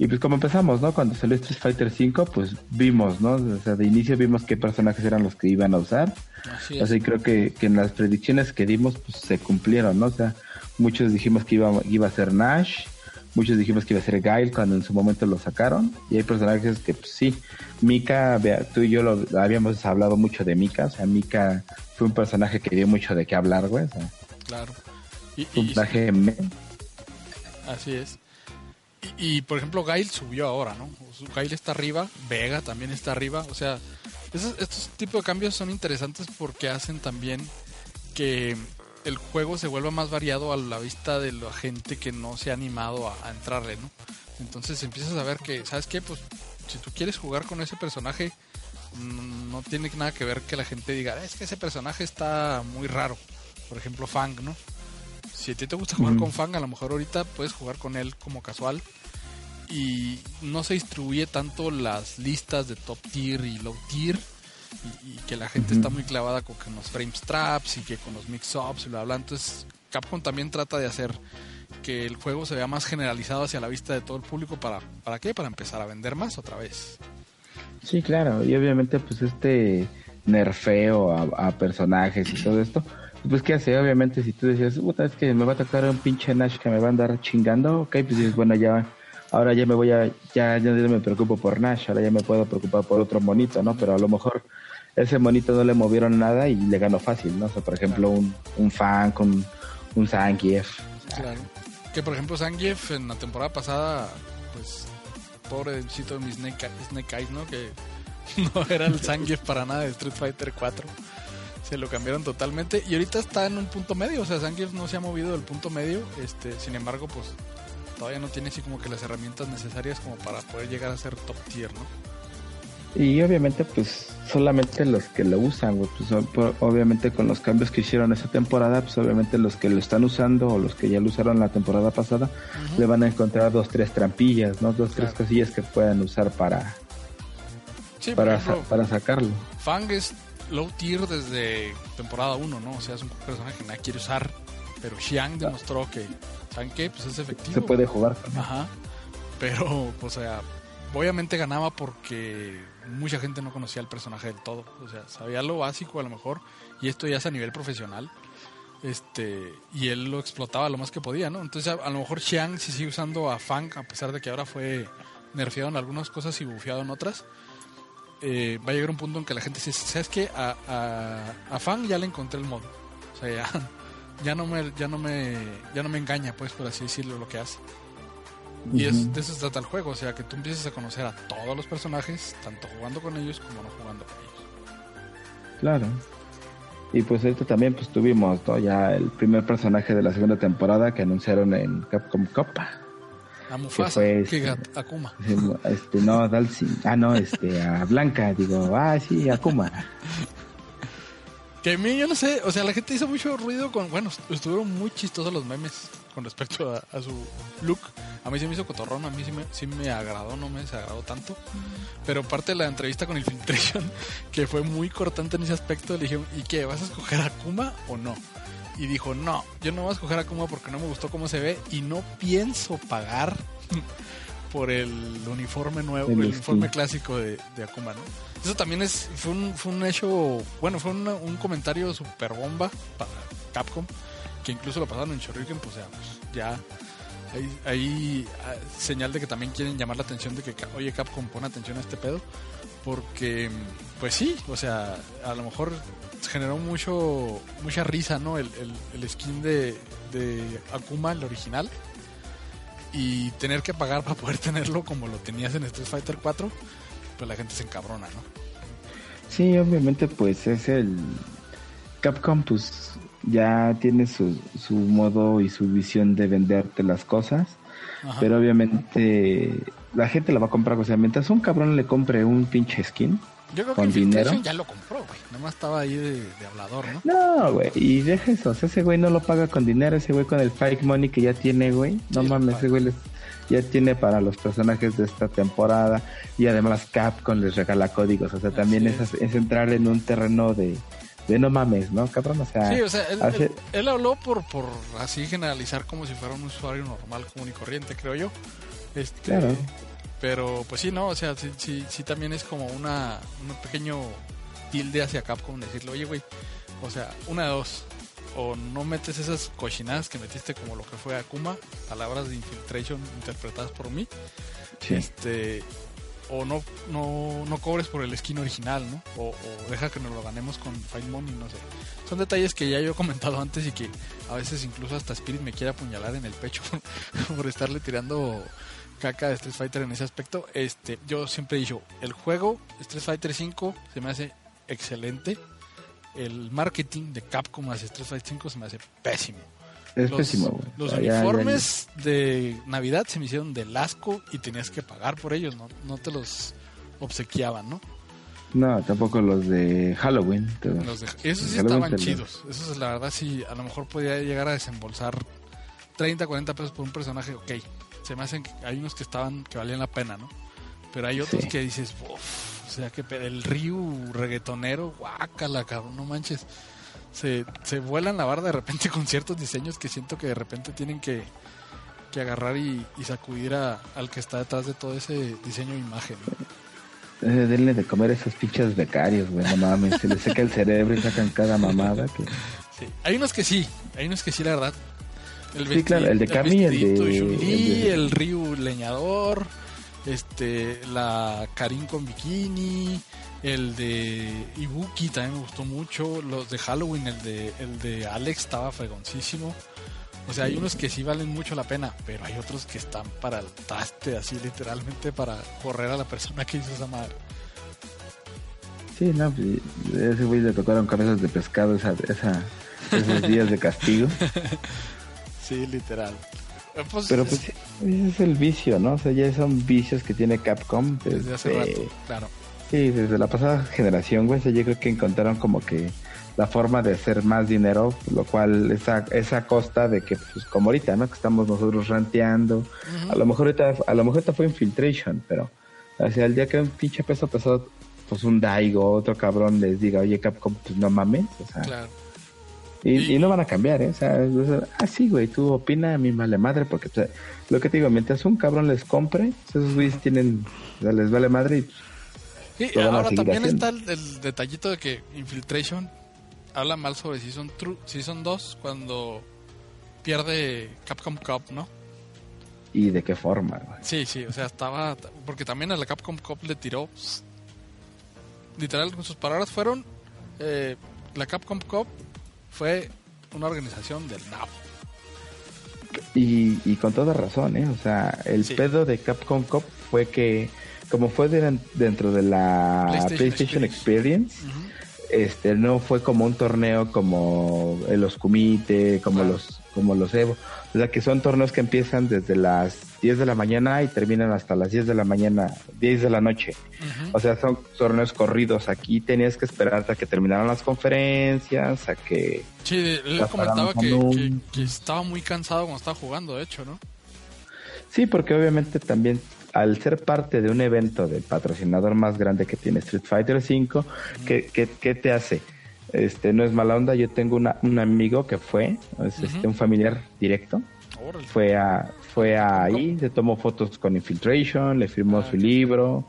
y pues como empezamos, ¿no? Cuando salió Street Fighter 5, pues vimos, ¿no? O sea, de inicio vimos qué personajes eran los que iban a usar. Así, Así creo que, que en las predicciones que dimos, pues se cumplieron, ¿no? O sea, muchos dijimos que iba, iba a ser Nash, muchos dijimos que iba a ser Guile cuando en su momento lo sacaron. Y hay personajes que, pues sí, Mika, tú y yo lo, habíamos hablado mucho de Mika, o sea, Mika fue un personaje que dio mucho de qué hablar, güey. O sea, claro. Y, un personaje... Así es. Y, por ejemplo, Gail subió ahora, ¿no? Gail está arriba, Vega también está arriba. O sea, estos tipos de cambios son interesantes porque hacen también que el juego se vuelva más variado a la vista de la gente que no se ha animado a, entrarle, ¿no? Entonces empiezas a ver que, ¿sabes qué? Pues si tú quieres jugar con ese personaje, no, tiene nada que ver que la gente diga, es que ese personaje está muy raro. Por ejemplo, Fang, ¿no? Si a ti te gusta jugar con Fang, a lo mejor ahorita puedes jugar con él como casual. Y no se distribuye tanto las listas de top tier y low tier. Y, que la gente está muy clavada con, los frame traps y que con los mix-ups y bla, bla. Entonces, Capcom también trata de hacer que el juego se vea más generalizado hacia la vista de todo el público. ¿Para, ¿para qué? Para empezar a vender más otra vez. Sí, claro. Y obviamente, pues este nerfeo a personajes y todo esto pues qué hace, obviamente si tú decías, puta, es que me va a tocar un pinche Nash que me va a andar chingando, ok, pues dices, bueno, ya, ahora ya me voy a, ya, ya no me preocupo por Nash, ahora ya me puedo preocupar por otro monito, ¿no? Pero a lo mejor ese monito no le movieron nada y le ganó fácil, ¿no? O sea, por ejemplo, un, un fan con un Zangief. claro. Que por ejemplo Zangief en la temporada pasada, pues, pobrecito de mi Snake, Snake Eyes, ¿no? Que no era el Zangief para nada de Street Fighter 4 se lo cambiaron totalmente y ahorita está en un punto medio, o sea, Zangief no se ha movido del punto medio, este, sin embargo, pues todavía no tiene así como que las herramientas necesarias como para poder llegar a ser top tier, ¿no? Y obviamente, pues solamente los que lo usan, pues, obviamente con los cambios que hicieron esa temporada, pues obviamente los que lo están usando o los que ya lo usaron la temporada pasada, le van a encontrar dos, tres trampillas, ¿no? Dos, tres cosillas que puedan usar para, para, para sacarlo. Fang es low tier desde temporada 1, ¿no? O sea, es un personaje que nadie quiere usar, pero Xiang demostró que, ¿saben qué? Pues es efectivo. Se puede jugar. Ajá. Pero, o sea, obviamente ganaba porque mucha gente no conocía el personaje del todo. O sea, sabía lo básico a lo mejor, y esto ya es a nivel profesional. Este, y él lo explotaba lo más que podía, ¿no? Entonces, a, lo mejor Xiang se sigue usando a Fang, a pesar de que ahora fue nerfeado en algunas cosas y bufeado en otras eh, va a llegar un punto en que la gente dice, ¿sabes qué? A, a, a Fan ya le encontré el modo. O sea, ya, ya no me ya no me ya no me engaña, pues por así decirlo lo que hace. Y es, Ujú. de eso se trata el juego, o sea, que tú empieces a conocer a todos los personajes, tanto jugando con ellos como no jugando con ellos. Claro. Y pues ahorita también pues tuvimos ¿no? ya el primer personaje de la segunda temporada que anunciaron en Capcom Copa. A Mufasa, fue que este? Gat- Akuma. Este, no, Dalsin. Ah, no, este, a Blanca, digo, ah, sí, Akuma. Que a mí, yo no sé, o sea, la gente hizo mucho ruido con, bueno, estuvieron muy chistosos los memes con respecto a, a su look. A mí se me hizo cotorrón, a mí sí me, sí me agradó, no me desagradó tanto. Pero parte de la entrevista con Infiltration, que fue muy cortante en ese aspecto, le dijeron, ¿y qué? ¿Vas a escoger a Akuma o no? Y dijo, no, yo no voy a escoger a Akuma porque no me gustó cómo se ve y no pienso pagar por el uniforme nuevo, El el, uniforme clásico de, de Akuma, ¿no? Eso también es, fue un, fue un hecho, bueno, fue una- un comentario super bomba para Capcom, que incluso lo pasaron en Shoryuken, pues, sea, pues, ya hay, hay, ah, señal de que también quieren llamar la atención de que, oye, Capcom, pon atención a este pedo, porque, pues sí, o sea, a lo mejor generó mucho mucha risa, ¿no? El, el, el skin de, de Akuma, el original, y tener que pagar para poder tenerlo como lo tenías en Street Fighter 4, pues la gente se encabrona, ¿no? Sí, obviamente pues es el Capcom pues ya tiene su, su modo y su visión de venderte las cosas, Ajá. pero obviamente la gente la va a comprar, o sea, mientras un cabrón le compre un pinche skin, Yo creo que con Infiltration dinero. ya lo compró, güey. Nomás estaba ahí de, de hablador, ¿no? no, güey, y deja eso, o sea, ese güey no lo paga con dinero, ese güey con el fake money que ya tiene, güey, no Sí, mames, ese güey les- ya tiene para los personajes de esta temporada y además Capcom les regala códigos, o sea, también Así es, es entrar en un terreno de, de no mames, ¿no, cabrón? O sea, Sí, o sea, él, hace- él- él habló por, por así generalizar como si fuera un usuario normal, común y corriente, creo yo. Este, Claro. Pero, pues sí, no, o sea, sí, sí, sí también es como una, un pequeño tilde hacia Capcom decirle, oye, güey, o sea, una de dos. O no metes esas cochinadas que metiste como lo que fue Akuma, palabras de infiltration interpretadas por mí, sí. este o no no no cobres por el skin original no o, o deja que nos lo ganemos con Fight Money no sé son detalles que ya yo he comentado antes y que a veces incluso hasta Spirit me quiere apuñalar en el pecho por estarle tirando caca de Street Fighter en ese aspecto este yo siempre he dicho el juego Street Fighter 5 se me hace excelente el marketing de Capcom hacia Street Fighter 5 se me hace pésimo Es los, pésimo, los uniformes de Navidad se me hicieron del asco y tenías que pagar por ellos, no, no te los obsequiaban, ¿no? No, tampoco los de Halloween. Los de- esos sí Halloween estaban chidos. Esos, la verdad, sí, a lo mejor podía llegar a desembolsar 30, 40 pesos por un personaje, ok. Se me hacen que hay unos que estaban, que valían la pena, ¿no? Pero hay otros Sí. que dices, "Uf", o sea, que el Ryu reggaetonero, guácala, cabrón, no manches. Se, se vuelan la barda de repente con ciertos diseños que siento que de repente tienen que, que agarrar y, y sacudir a- al que está detrás de todo ese diseño de imagen. Eh, denle de comer a esos pinches becarios, güey. No mames, se les seca el cerebro y sacan cada mamada. Que... Sí. Hay unos que sí, hay unos que sí, la verdad. El Sí, claro, el de Kami y el vestidito de- el de- el Ryu leñador, este, la Karin con bikini, el de Ibuki también me gustó mucho, los de Halloween, el de, el de Alex estaba fregoncísimo. O sea, hay unos que sí valen mucho la pena, pero hay otros que están para el traste, así literalmente para correr a la persona que hizo esa madre. Sí, no, pues, ese güey le tocaron cabezas de pescado esa, esa, esos días de castigo. Sí, literal. Eh, Pues, Pero es- pues sí, ese es el vicio, ¿no? O sea, ya son vicios que tiene Capcom. desde hace rato, claro. Sí, desde la pasada generación, güey, o sea, yo creo que encontraron como que la forma de hacer más dinero, lo cual es a, es a costa de que, pues como ahorita, ¿no? Que estamos nosotros ranteando. A lo mejor ahorita, a lo mejor ahorita fue Infiltration, pero, o sea, el día que un pinche peso pesado, pues un Daigo, otro cabrón les diga, oye, Capcom, pues no mames, o sea, Claro. Y, no van a cambiar, ¿eh? O sea, ah, sí, güey, tú opina, a mí vale madre, porque o sea, lo que te digo, mientras un cabrón les compre, esos güeyes tienen, o sea, les vale madre y Sí, lo van a ahora también haciendo. está el, el detallito de que Infiltration habla mal sobre Season, True, Season 2 cuando pierde Capcom Cup, ¿no? y de qué forma, güey. Sí, sí, o sea, estaba... Porque también a la Capcom Cup le tiró literal, con sus palabras fueron, eh, la Capcom Cup fue una organización del nabo. Y, y con toda razón, ¿eh? O sea, el Sí. pedo de Capcom Cup fue que, como fue de- dentro de la PlayStation PlayStation, Experience. Este no fue como un torneo como los Kumite, como los como los Evo, o sea que son torneos que empiezan desde las 10 de la mañana y terminan hasta las 10 de la mañana, 10 de la noche. O sea, son torneos corridos. Aquí tenías que esperar hasta que terminaran las conferencias, a que Sí, él la comentaba que, pararon. que- que estaba muy cansado cuando estaba jugando, de hecho, ¿no? Sí, porque obviamente también al ser parte de un evento del patrocinador más grande que tiene Street Fighter V, ¿qué, qué, qué te hace? Este, no es mala onda, yo tengo una, un amigo que fue, es este, un familiar directo, Órale. fue a fue a ahí, se tomó fotos con Infiltration, le firmó Ah, su libro.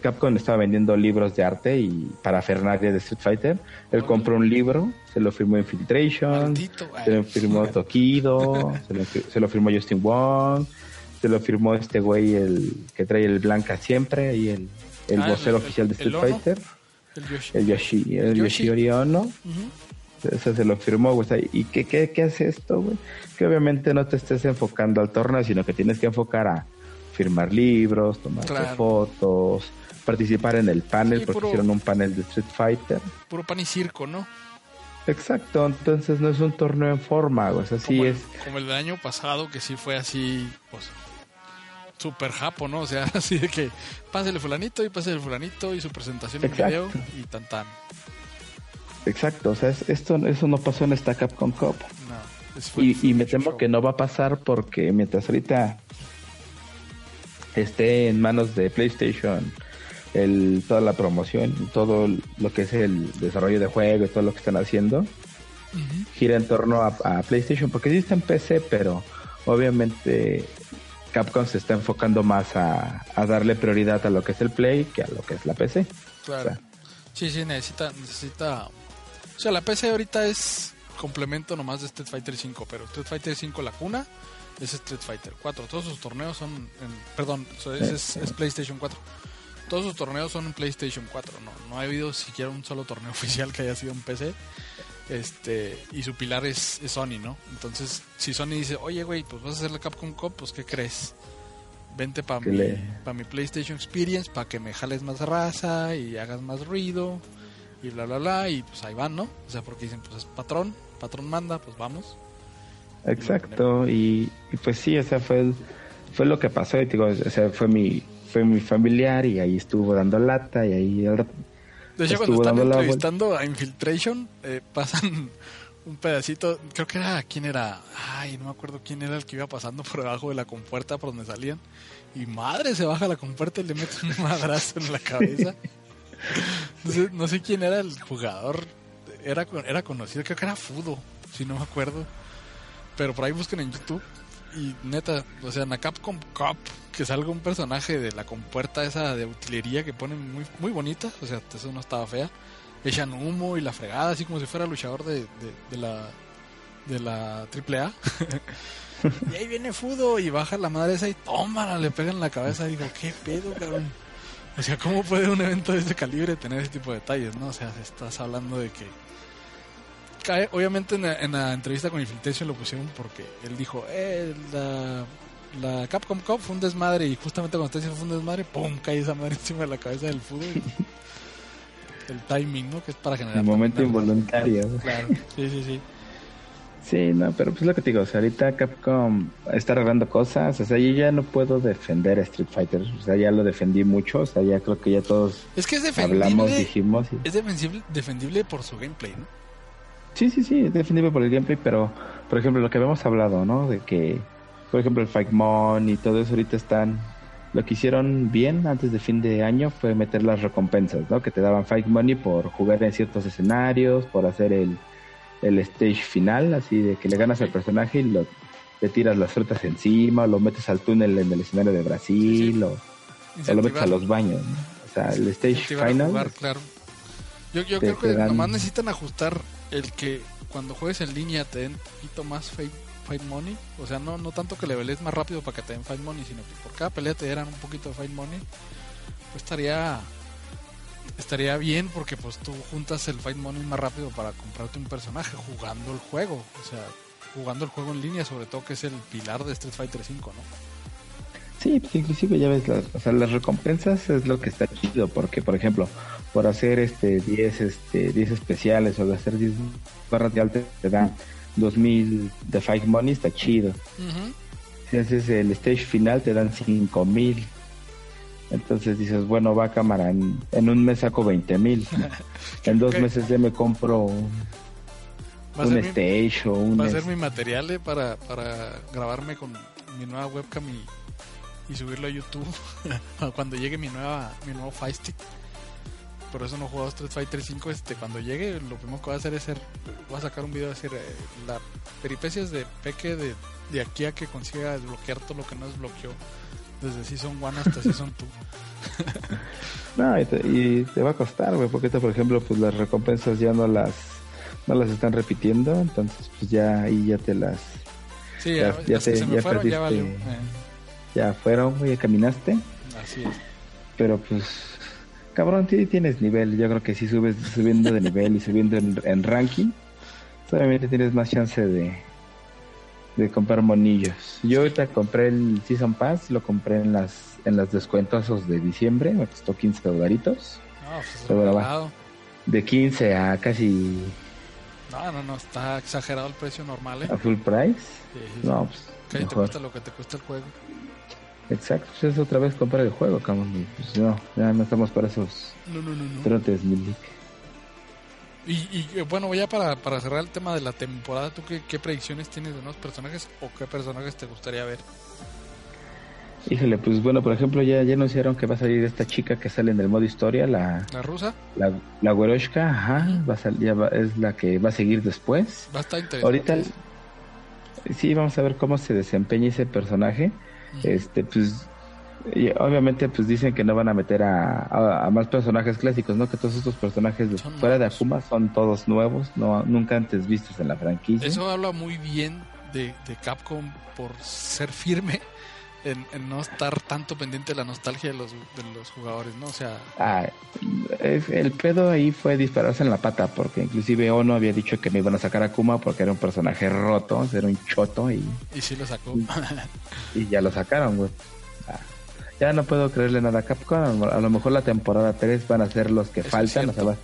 Capcom estaba vendiendo libros de arte y para Fernaria de Street Fighter. Él compró un libro, se lo firmó Infiltration, Maldito. se lo firmó Tokido, se lo, se lo firmó Justin Wong, se lo firmó este güey el que trae el blanca siempre y el, el Ah, vocero el- oficial de Street. Fighter, El Yoshi. el Yoshi, el Yoshi. Yoshi Ono. Ujú. Ese se lo firmó, güey. ¿Y qué, qué, qué hace esto, güey? Que obviamente no te estés enfocando al torneo, sino que tienes que enfocar a firmar libros, tomar Claro. fotos, participar en el panel, Sí, porque puro- hicieron un panel de Street Fighter. Puro pan y circo, ¿no? Exacto, entonces no es un torneo en forma, güey. O sea, sí como, es. como el del año pasado, que sí fue así, pues, super japo, ¿no? O sea, así de que pásele fulanito y pásele fulanito y su presentación en video y tan tan. Exacto, o sea, es- esto, eso no pasó en esta Capcom Cup. No, fue- Y, fue y me temo show. que no va a pasar porque mientras ahorita esté en manos de PlayStation el, toda la promoción, todo lo que es el desarrollo de juego y todo lo que están haciendo, gira en torno a, a PlayStation, porque sí está en PC, pero obviamente Capcom se está enfocando más a, a darle prioridad a lo que es el Play que a lo que es la PC. Claro. O sea, Sí, sí, necesita, necesita... O sea, la PC ahorita es complemento nomás de Street Fighter 5, pero Street Fighter 5 la cuna es Street Fighter 4. Todos sus torneos son... En, perdón, eso es, es- es PlayStation 4. Todos sus torneos son en PlayStation 4. No, no ha habido siquiera un solo torneo oficial que haya sido en PC. Este, y su pilar es, es Sony, ¿no? Entonces, si Sony dice, oye, güey, pues vas a hacer la Capcom Cup, pues ¿qué crees? Vente para mi, le- pa' mi PlayStation Experience, para que me jales más raza y hagas más ruido y bla, bla, bla. Y pues ahí van, ¿no? O sea, porque dicen, pues es patrón, patrón manda, pues vamos. Exacto, y, y pues sí, o sea, fue, el- fue lo que pasó, y digo, o sea, fue mi, fue mi familiar y ahí estuvo dando lata y ahí De hecho, cuando están entrevistando a Infiltration, eh, pasan un pedacito, creo que era, ¿quién era? Ay, no me acuerdo quién era el que iba pasando por debajo de la compuerta por donde salían. Y madre, se baja la compuerta y le mete un madrazo en la cabeza. No sé, no sé quién era el jugador, era, era conocido, creo que era Fudo, si no me acuerdo. Pero por ahí busquen en YouTube. Y neta, o sea, en la Capcom Cup, que salga un personaje de la compuerta esa de utilería que ponen muy, muy bonita, o sea, eso no estaba fea. Echan humo y la fregada, así como si fuera luchador de, de, de la de la AAA. y ahí viene Fudo y baja la madre esa y tómala, le pegan la cabeza. Y digo, ¿qué pedo, cabrón? O sea, ¿cómo puede un evento de ese calibre tener ese tipo de detalles, no? O sea, estás hablando de que obviamente en la, en la entrevista con Infiltration lo pusieron porque él dijo, eh, la, la Capcom Cup fue un desmadre y justamente cuando está diciendo fue un desmadre, ¡pum! cae esa madre encima de la cabeza del fútbol. el timing, ¿no? Que es para generar... el momento involuntario. Claro, sí, sí, sí. Sí, no, pero pues lo que te digo, o sea, ahorita Capcom está arreglando cosas, o sea, yo ya no puedo defender a Street Fighter, o sea, ya lo defendí mucho, o sea, ya creo que ya todos Es que es defendible, hablamos, dijimos. y- es defensible, defendible por su gameplay, ¿no? Sí, sí, sí, es defendible por el gameplay, pero por ejemplo, lo que habíamos hablado, ¿no? De que, por ejemplo, el Fight Mon y todo eso ahorita están. Lo que hicieron bien antes de fin de año fue meter las recompensas, ¿no? Que te daban Fight Money por jugar en ciertos escenarios, por hacer el, el stage final, así de que le ganas al personaje y lo, le tiras las frutas encima, o lo metes al túnel en el escenario de Brasil, Sí, sí. O, o lo metes a los baños, ¿no? O sea, el stage final. jugar, claro. Yo, yo creo que dan- nomás necesitan ajustar el que cuando juegues en línea te den un poquito más fight, fight money. O sea, no, no tanto que le leveles más rápido para que te den fight money, sino que por cada pelea te dieran un poquito de fight money. Pues estaría estaría bien porque pues tú juntas el Fight Money más rápido para comprarte un personaje jugando el juego. O sea, jugando el juego en línea, sobre todo que es el pilar de Street Fighter 5, ¿no? Sí, pues inclusive ya ves, o sea, las recompensas es lo que está chido, porque por ejemplo, por hacer este 10 este 10 especiales o de hacer 10 barras de alta te dan 2000 de Fight Money, está chido. Si haces el stage final te dan 5000. Entonces dices, bueno, va cámara, en, en un mes saco 20 mil. en dos meses ya me compro un, mi- stage o un... Va a ser mi material eh, para, para grabarme con mi nueva webcam y, y subirlo a YouTube cuando llegue mi nueva mi nuevo Fire Stick. Por eso no he jugado Street Fighter 5. Este, cuando llegue, lo primero que voy a hacer es hacer, voy a sacar un video de decir eh, las peripecias de Peque de, de aquí a que consiga desbloquear todo lo que no desbloqueó desde Season 1 hasta Season 2. No, y te, y te va a costar, güey, porque por ejemplo, pues las recompensas ya no las no las están repitiendo, entonces pues ya ahí ya te las Sí, Ya- ya, te- se me ya fueron ya valió. perdiste. Eh, ya fueron, güey, ya caminaste, así es. pero pues cabrón, sí tienes nivel, yo creo que si subes subiendo de nivel y subiendo en, en ranking, obviamente tienes más chance de de comprar monillos. Yo ahorita compré el Season Pass, lo compré en las en las descuentosos de diciembre, me costó 15 dolaritos, No, pues de 15 a casi No, no, no, está exagerado el precio normal, ¿eh? a full price. Sí, sí, sí. No, pues ahí te cuesta lo que te cuesta el juego. Exacto, pues es otra vez comprar el juego, cabrón. Pues no, ya no estamos para esos No, no, no, trotes, Milik. Y, y eh, bueno, ya para, para cerrar el tema de la temporada, ¿tú qué, qué predicciones tienes de nuevos personajes o qué personajes te gustaría ver? Híjole, pues bueno, por ejemplo, ya, ya anunciaron que va a salir esta chica que sale en el modo historia, la, ¿La rusa? la, la Güeroshka, ajá, va a sal- ya va- es la que va a seguir después. Va a estar interesante. Ahorita sí vamos a ver cómo se desempeña ese personaje. Este, pues, y obviamente, pues dicen que no van a meter a, a- a más personajes clásicos, ¿no? Que todos estos personajes de- Son fuera de. Akuma son todos nuevos, no nunca antes vistos en la franquicia. Eso habla muy bien de, de Capcom por ser firme en, en no estar tanto pendiente de la nostalgia de los, de los jugadores, ¿no? O sea, Ah, es- el pedo ahí fue dispararse en la pata, porque inclusive Ono había dicho que no iban a sacar a Kuma porque era un personaje roto, era un choto y, y sí lo sacó. y ya lo sacaron, güey. Ah, ya no puedo creerle nada a Capcom, a lo- mejor la temporada 3 van a ser los que Eso faltan, o sea, va,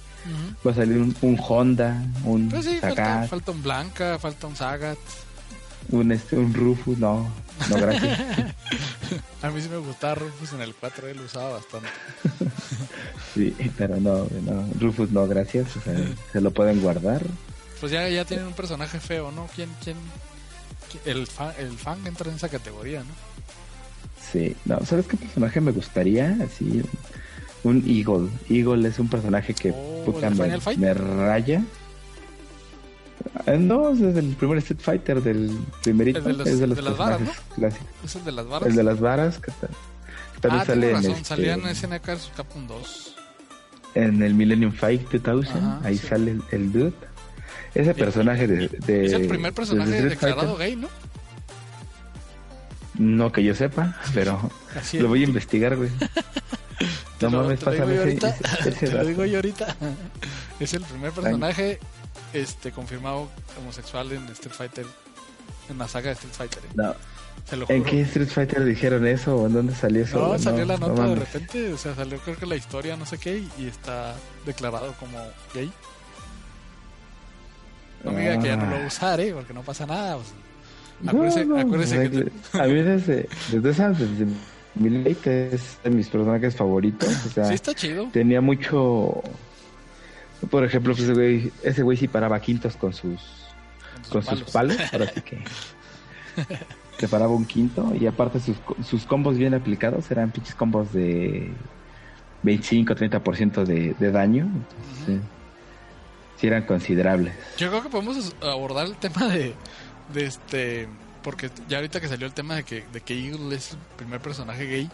a salir un, un Honda, un Pues sí, falta, Sagat, falta un Blanca, falta un Sagat. un, este, un Rufus, no, no gracias. A mí sí me gustaba Rufus en el 4, él lo usaba bastante. sí, pero no, no, Rufus no, gracias, o sea, se lo pueden guardar. Pues ya, ya tienen un personaje feo, ¿no? ¿Quién, quién, qui- el, fan, el fan entra en esa categoría, ¿no? Sí, no, ¿sabes qué personaje me gustaría? Así, un Eagle. Eagle es un personaje que Oh, puta, ¿el de me, me raya. Ah, No, es del primer Street Fighter, del primerito. El de los- es de los de las varas, personajes clásicos. Es el de las barras. El de las varas, que, ta- que también ah, sale tienes en, razón, este, salía en SNK vs Capcom 2. en el Millennium Fight 2000. Ajá, ahí sí. sale el, el dude. Ese personaje de, de- es el primer de personaje Street declarado Fighter, gay, ¿no? No que yo sepa, pero lo voy a investigar, güey. No mames, pásame ese, ese- ese Te lo digo yo ahorita. Es el primer personaje este confirmado homosexual en Street Fighter. En la saga de Street Fighter. ¿eh? No, Te lo juro. ¿En qué Street Fighter dijeron eso? ¿O en dónde salió eso? No, salió la no nota de repente, o sea, salió creo que la historia, no sé qué, y, está declarado como gay. No me diga que ya no lo va a Ah. usar, ¿eh? Porque no pasa nada. No, Acuérdese, no, acuérdese o sea, que... A mí desde, desde Milite es de mis personajes favoritos. O sea, Sí está chido. tenía mucho... Por ejemplo, pues, ese güey, ese güey sí paraba quintos con sus, con sus palos. Ahora sí que... Se paraba un quinto y aparte sus, sus combos bien aplicados eran pinches combos de 25-30% de, de daño. Entonces, Ujú. sí eran considerables. Yo creo que podemos abordar el tema de, de este... Porque ya ahorita que salió el tema de que, de que Eagle es el primer personaje gay,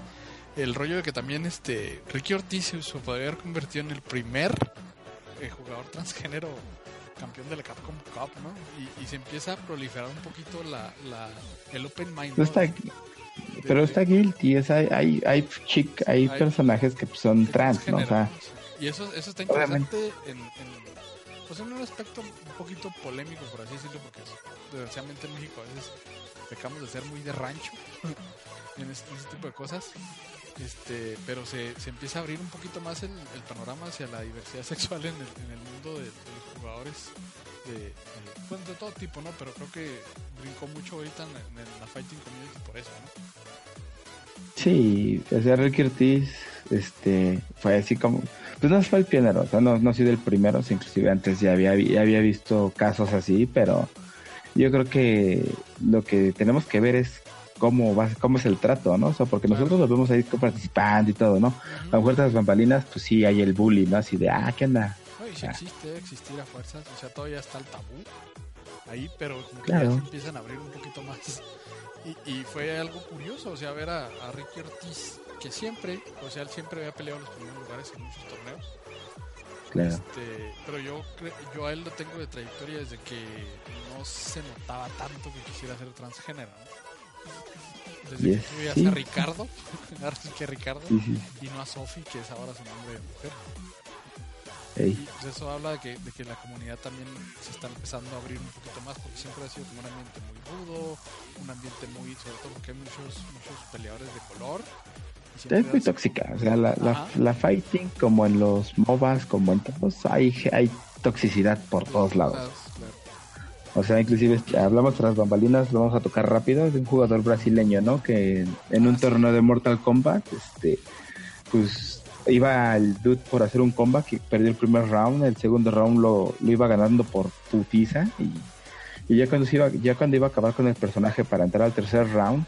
el rollo de que también este Ricky Ortiz se podría haber convertido en el primer eh, jugador transgénero campeón de la Capcom Cup, ¿no? Y, y se empieza a proliferar un poquito la, la, el open mind. No está, De- pero de- está guilty, es, hay, hay, hay, chic, hay Hay- personajes que son trans, ¿no? O sea. Y eso, eso está interesante en, en, pues en un aspecto un poquito polémico, por así decirlo, porque desgraciadamente en México a veces pecamos de ser muy de rancho en este, tipo de cosas. Este, pero se, se, empieza a abrir un poquito más el, panorama hacia la diversidad sexual en el, en el mundo de, los jugadores de, de, de todo tipo, ¿no? Pero creo que brincó mucho ahorita en, la Fighting Community por eso, ¿no? Sí, o sea, Ricky Ortiz, este, fue así como, pues no fue el pionero, o sea, no, no ha sido el primero, inclusive antes ya había, ya había visto casos así, pero yo creo que lo que tenemos que ver es cómo va, cómo es el trato, ¿no? O sea, porque nosotros lo vemos ahí participando y todo, ¿no? A lo mejor las bambalinas, pues sí, hay el bully, ¿no? Así de, ah, ¿qué onda? No, y si Ah. existe, existir a fuerzas, o sea, todavía está el tabú ahí, pero como que Claro. ya se empiezan a abrir un poquito más. Y, y fue algo curioso, o sea, ver a, a Ricky Ortiz, que siempre, o sea, él siempre había peleado en los primeros lugares en muchos torneos. Claro. Este, pero yo yo a él lo tengo de trayectoria desde que no se notaba tanto que quisiera ser transgénero. ¿no? Desde Yes, que tú veías sí. a Ricardo, que Ricardo, Sí, sí. y no a Sofi, que es ahora su nombre de mujer. Ey. Y pues eso habla de que, de que la comunidad también se está empezando a abrir un poquito más, porque siempre ha sido como un ambiente muy rudo, un ambiente muy, sobre todo porque hay muchos, muchos peleadores de color. Es muy tóxica, o sea, la, la, la fighting, como en los MOBAs, como en todos, hay, hay toxicidad por todos lados. O sea, inclusive hablamos tras bambalinas, lo vamos a tocar rápido, de un jugador brasileño, ¿no? Que en un torneo de Mortal Kombat, este, pues iba el dude por hacer un comeback y perdió el primer round, el segundo round lo, lo iba ganando por putiza y, ya cuando se iba, ya cuando iba a acabar con el personaje para entrar al tercer round,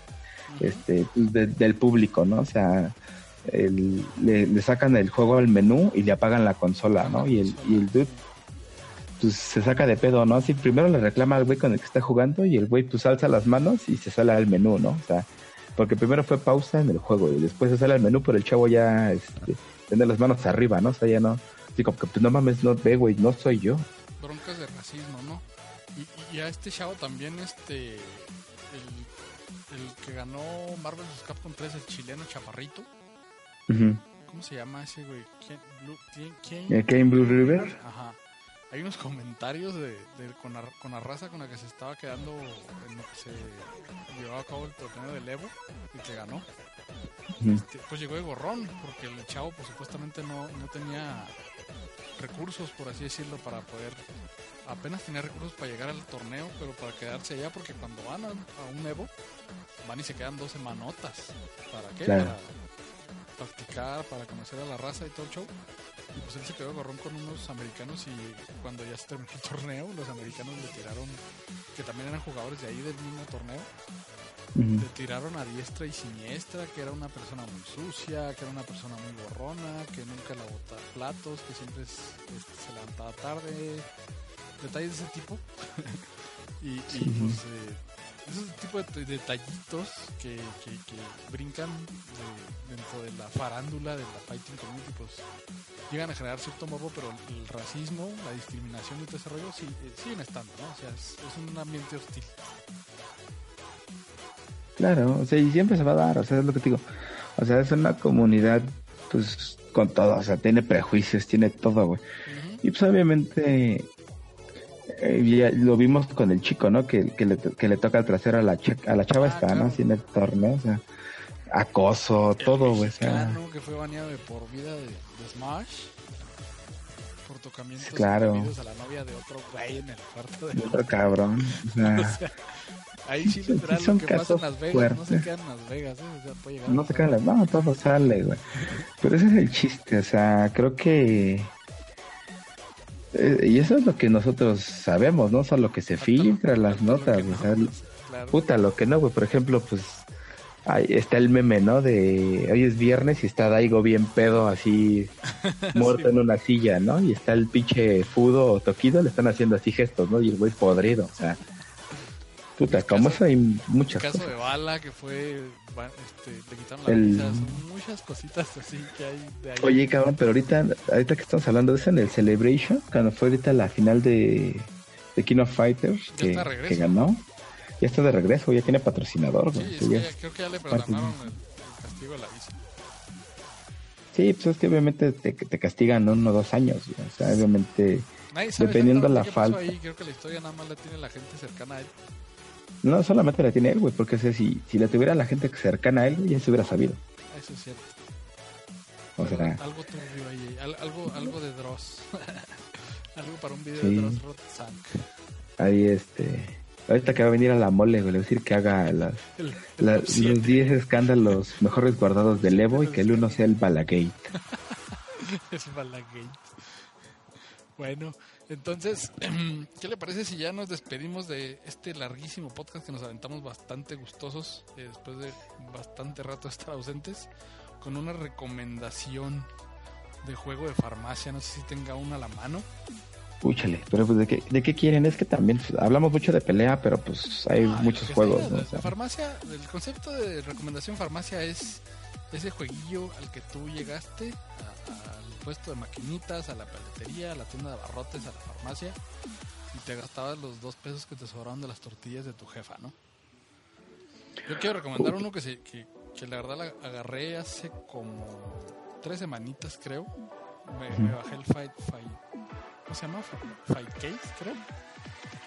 este, pues, de- del público, ¿no? O sea, le, le sacan el juego al menú y le apagan la consola, ¿no? Y el, y el dude pues se saca de pedo, ¿no? Así primero le reclama al güey con el que está jugando y el güey pues alza las manos y se sale al menú, ¿no? O sea, porque primero fue pausa en el juego y después se sale al menú, pero el chavo ya este, tiene las manos arriba, ¿no? O sea, ya no, así como que pues no mames, no ve, güey, no soy yo. broncas de racismo, ¿no? Y, y a este chavo también, este, el, el que ganó Marvel vs. Capcom 3, el chileno Chaparrito. ¿cómo se llama ese güey? ¿Quién? Blue- quién- quién? Eh, Blue River, Ajá. Hay unos comentarios de, de- con, la, con la raza con la que se estaba quedando en lo que se llevaba a cabo el torneo del Evo y que ganó. Este, pues llegó de gorrón, porque el chavo pues supuestamente no, no tenía recursos, por así decirlo, para poder... Apenas tenía recursos para llegar al torneo, pero para quedarse allá, porque cuando van a, a un Evo, van y se quedan dos semanotas. ¿Para qué? Claro. Para practicar, para conocer a la raza y todo el show. Y pues él se quedó gorrón con unos americanos y cuando ya se terminó el torneo, los americanos le tiraron, que también eran jugadores de ahí del mismo torneo, le tiraron a diestra y siniestra, que era una persona muy sucia, que era una persona muy borrona, que nunca la botaba platos, que siempre es- este, se levantaba tarde, detalles de ese tipo. y, pues eh, esos tipo de detallitos que, que, que brincan de- dentro de la farándula de la fighting community, pues llegan a generar cierto morbo, pero el racismo, la discriminación y todo ese rollo sí, eh, siguen estando, ¿no? O sea, es, es un ambiente hostil. Claro, o sea, y siempre se va a dar, o sea, es lo que te digo. O sea, es una comunidad, pues, con todo, o sea, tiene prejuicios, tiene todo, güey. Y pues obviamente eh, ya lo vimos con el chico, ¿no? Que, que, le, que le toca el trasero a la, a la chava Ah, esta, claro. ¿no? Así en el torneo, o sea, acoso, El todo, güey. O sea, que fue baneado de por vida de, de Smash por tocamientos Claro. a la novia de otro güey en el cuarto de otro cabrón. O sea, ahí sí literal Sí, son lo que pasa en Las Vegas no se fuertes. quedan en Las Vegas ¿eh? o sea, puede llegar no se quedan las no, todo sale, güey. Pero ese es el chiste, o sea, creo que. Eh, y eso es lo que nosotros sabemos, ¿no? Son lo que se filtra, las notas, no, o sea, claro. Puta, lo que no, güey. Por ejemplo, pues ahí está el meme, ¿no? De hoy es viernes y está Daigo bien pedo, así muerto en una silla, ¿no? Y está el pinche Fudo o Tokido, le están haciendo así gestos, ¿no? Y el güey podrido, o sea. Puta, El como caso- eso hay el muchas caso cosas. de Bala que fue este, le quitaron la El- son muchas cositas así que hay de ahí Oye, cabrón, pero ahorita, ahorita que estamos hablando de eso en el Celebration, cuando fue ahorita la final de, de King of Fighters, que, de que ganó, ya está de regreso, ya tiene patrocinador, sí, güey. que ya creo que ya le de- perdonaron el, el castigo de la visa Sí, pues es que obviamente te, te castigan uno o dos años. O sea, obviamente, dependiendo la falta. Creo que la historia nada más la tiene la gente cercana a él. No solamente la tiene él, güey, porque si, si la tuviera la gente cercana a él, ya se hubiera sabido. Eso es cierto. O sea, algo turbio ahí, algo, algo de Dross. algo para un video de Dross Rotzank. Ahí este Ahorita que va a venir a la mole, le voy a decir que haga las, los 10 escándalos mejores guardados del Evo y que el uno sea el Balagate. el Balagate. Bueno, entonces, ¿qué le parece si ya nos despedimos de este larguísimo podcast que nos aventamos bastante gustosos eh, después de bastante rato estar ausentes? Con una recomendación de juego de farmacia, no sé si tenga una a la mano. Púchale, pero pues ¿de qué, ¿de qué quieren? Es que también pues, hablamos mucho de pelea, pero pues hay muchos juegos. ¿no? farmacia, el concepto de recomendación farmacia es ese jueguillo al que tú llegaste al puesto de maquinitas, a la paletería, a la tienda de barrotes, a la farmacia y te gastabas los dos pesos que te sobraron de las tortillas de tu jefa, ¿no? Yo quiero recomendar uno que, se, que, la verdad la agarré hace como tres semanitas creo. Me, me bajé el Fight Fight ¿Cómo se llama? Fightcade, creo.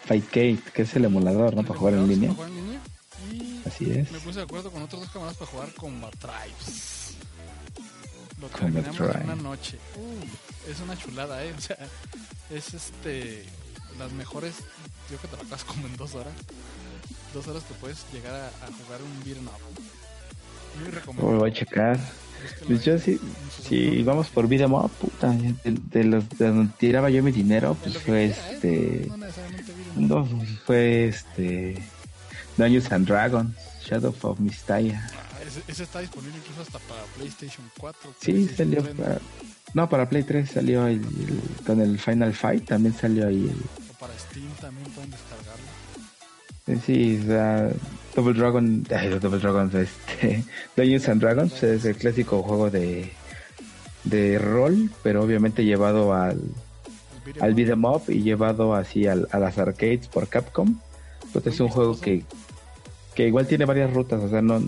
Fightcade, que es el emulador, ¿no? Para jugar en línea. Para jugar en línea. Y Así es. Me puse de acuerdo con otros dos camaradas para jugar Combat Tribes. Lo terminamos en una noche. Uh, es una chulada, ¿eh? O sea, es este. Las mejores. Yo que te lo acabas como en dos horas. Dos horas que puedes llegar a, a jugar un beat'em up. Muy recomendable. Voy a checar. Pues yo sí, si vamos por vida up, puta, de, los de donde tiraba yo mi dinero, pues fue este, no, fue este, Dungeons and Dragons, Shadow of Mistaya. Ah, ese, está disponible incluso hasta para PlayStation 4. Sí, salió para, no, para Play 3 salió el, con el Final Fight, también salió ahí el... O para Steam también pueden descargarlo. Eh, sí, o sea, Double Dragon, Double Dragons, este, Dungeons and Dragons es el clásico juego de, de rol, pero obviamente llevado al, al beat'em up y llevado así al, a las arcades por Capcom. Pues es un juego que, que igual tiene varias rutas, o sea, no,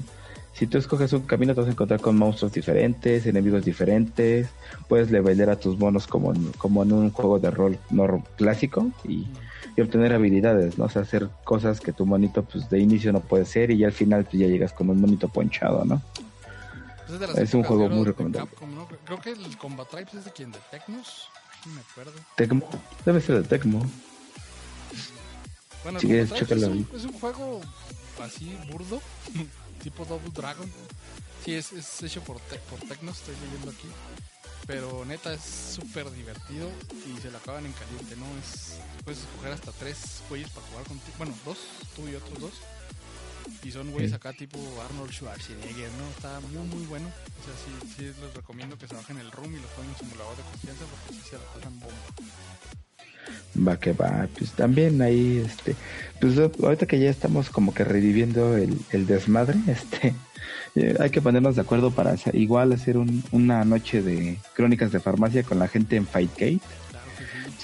si tú escoges un camino te vas a encontrar con monstruos diferentes, enemigos diferentes, puedes leveler a tus monos como en, como en un juego de rol no, clásico y y obtener habilidades, ¿no? O sea, hacer cosas que tu monito pues de inicio no puede ser y ya al final pues, ya llegas con un monito ponchado, ¿no? Pues es, un juego muy recomendable. Creo que el Combat Tribes es de quien, de Tecnos, no me acuerdo. Tecmo, debe ser de Tecmo. Bueno, si es, un, es un juego así burdo, tipo Double Dragon. Sí, es, es hecho por, por Tecnos, estoy leyendo aquí. Pero neta es súper divertido y se lo acaban en caliente, ¿no? Es, puedes escoger hasta tres güeyes para jugar contigo. Bueno, dos, tú y otros dos. Y son güeyes acá tipo Arnold Schwarzenegger, ¿no? Está muy, muy bueno. O sea, sí, sí les recomiendo que se bajen el room y lo pongan en simulador de confianza porque sí se la pasan bomba. Va que va, pues también ahí, este, pues ahorita que ya estamos como que reviviendo el, desmadre, este, eh, hay que ponernos de acuerdo para igual hacer una noche de crónicas de farmacia con la gente en Fightgate.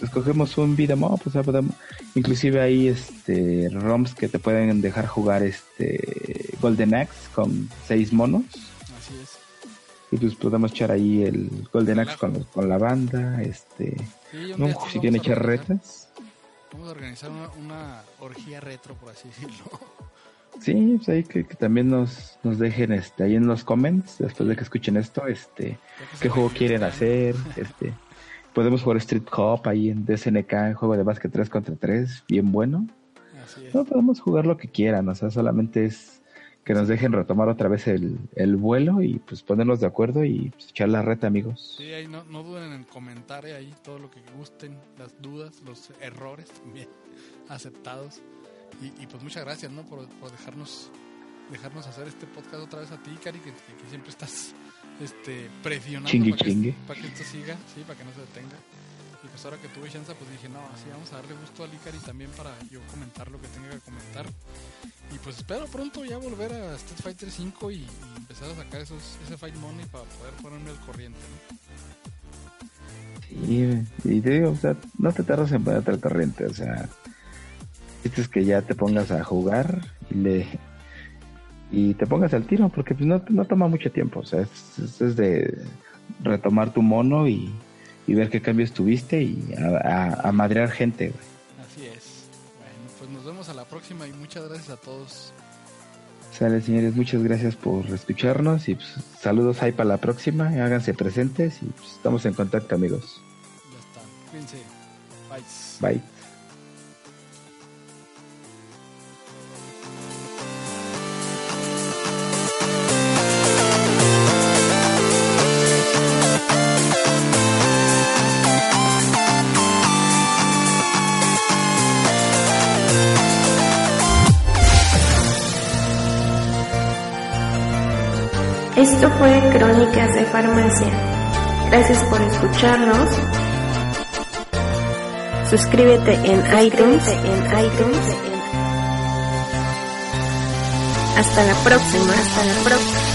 escogemos un beat'em podemos, inclusive hay este ROMs que te pueden dejar jugar este Golden Axe con seis monos. Y pues podemos echar ahí el Golden Axe con, con la banda, este, no, si quieren echar retas. Vamos a organizar una, una orgía retro, por así decirlo. Sí, pues ahí que, también nos, nos dejen este ahí en los comments después de que escuchen esto, este, qué juego quieren hacer, este, podemos jugar Street Hop ahí en DSNK, juego de básquet 3 contra 3, bien bueno. No podemos jugar lo que quieran, o sea, solamente es que nos dejen retomar otra vez el, el vuelo y pues ponernos de acuerdo y pues, echar la reta, amigos. Sí, ahí no, no duden en comentar ahí todo lo que gusten, las dudas, los errores también aceptados. Y, pues muchas gracias, ¿no? Por, dejarnos dejarnos hacer este podcast otra vez a ti, Cari, que, siempre estás este, presionando para, Que, esto siga, sí, para que no se detenga. Pues ahora que tuve chance, pues dije, no, así vamos a darle gusto a Licari también para yo comentar lo que tenga que comentar. Y pues espero pronto ya volver a Street Fighter 5 y, empezar a sacar esos, ese Fight Money para poder ponerme al corriente, ¿no? Sí, y te digo, o sea, no te tardas en ponerte al corriente, o sea, es que ya te pongas a jugar y le y te pongas al tiro porque pues no, no toma mucho tiempo o sea es, de retomar tu mono y, ver qué cambios tuviste y a, madrear gente, Así es. Bueno, pues nos vemos a la próxima y muchas gracias a todos. Sale, señores, muchas gracias por escucharnos y pues, saludos ahí para la próxima. Háganse presentes y pues, estamos en contacto, amigos. Ya está. Cuídense. Bye. Bye. Esto fue Crónicas de Farmacia. Gracias por escucharnos. Suscríbete en iTunes. En iTunes. Hasta la próxima. Hasta la próxima.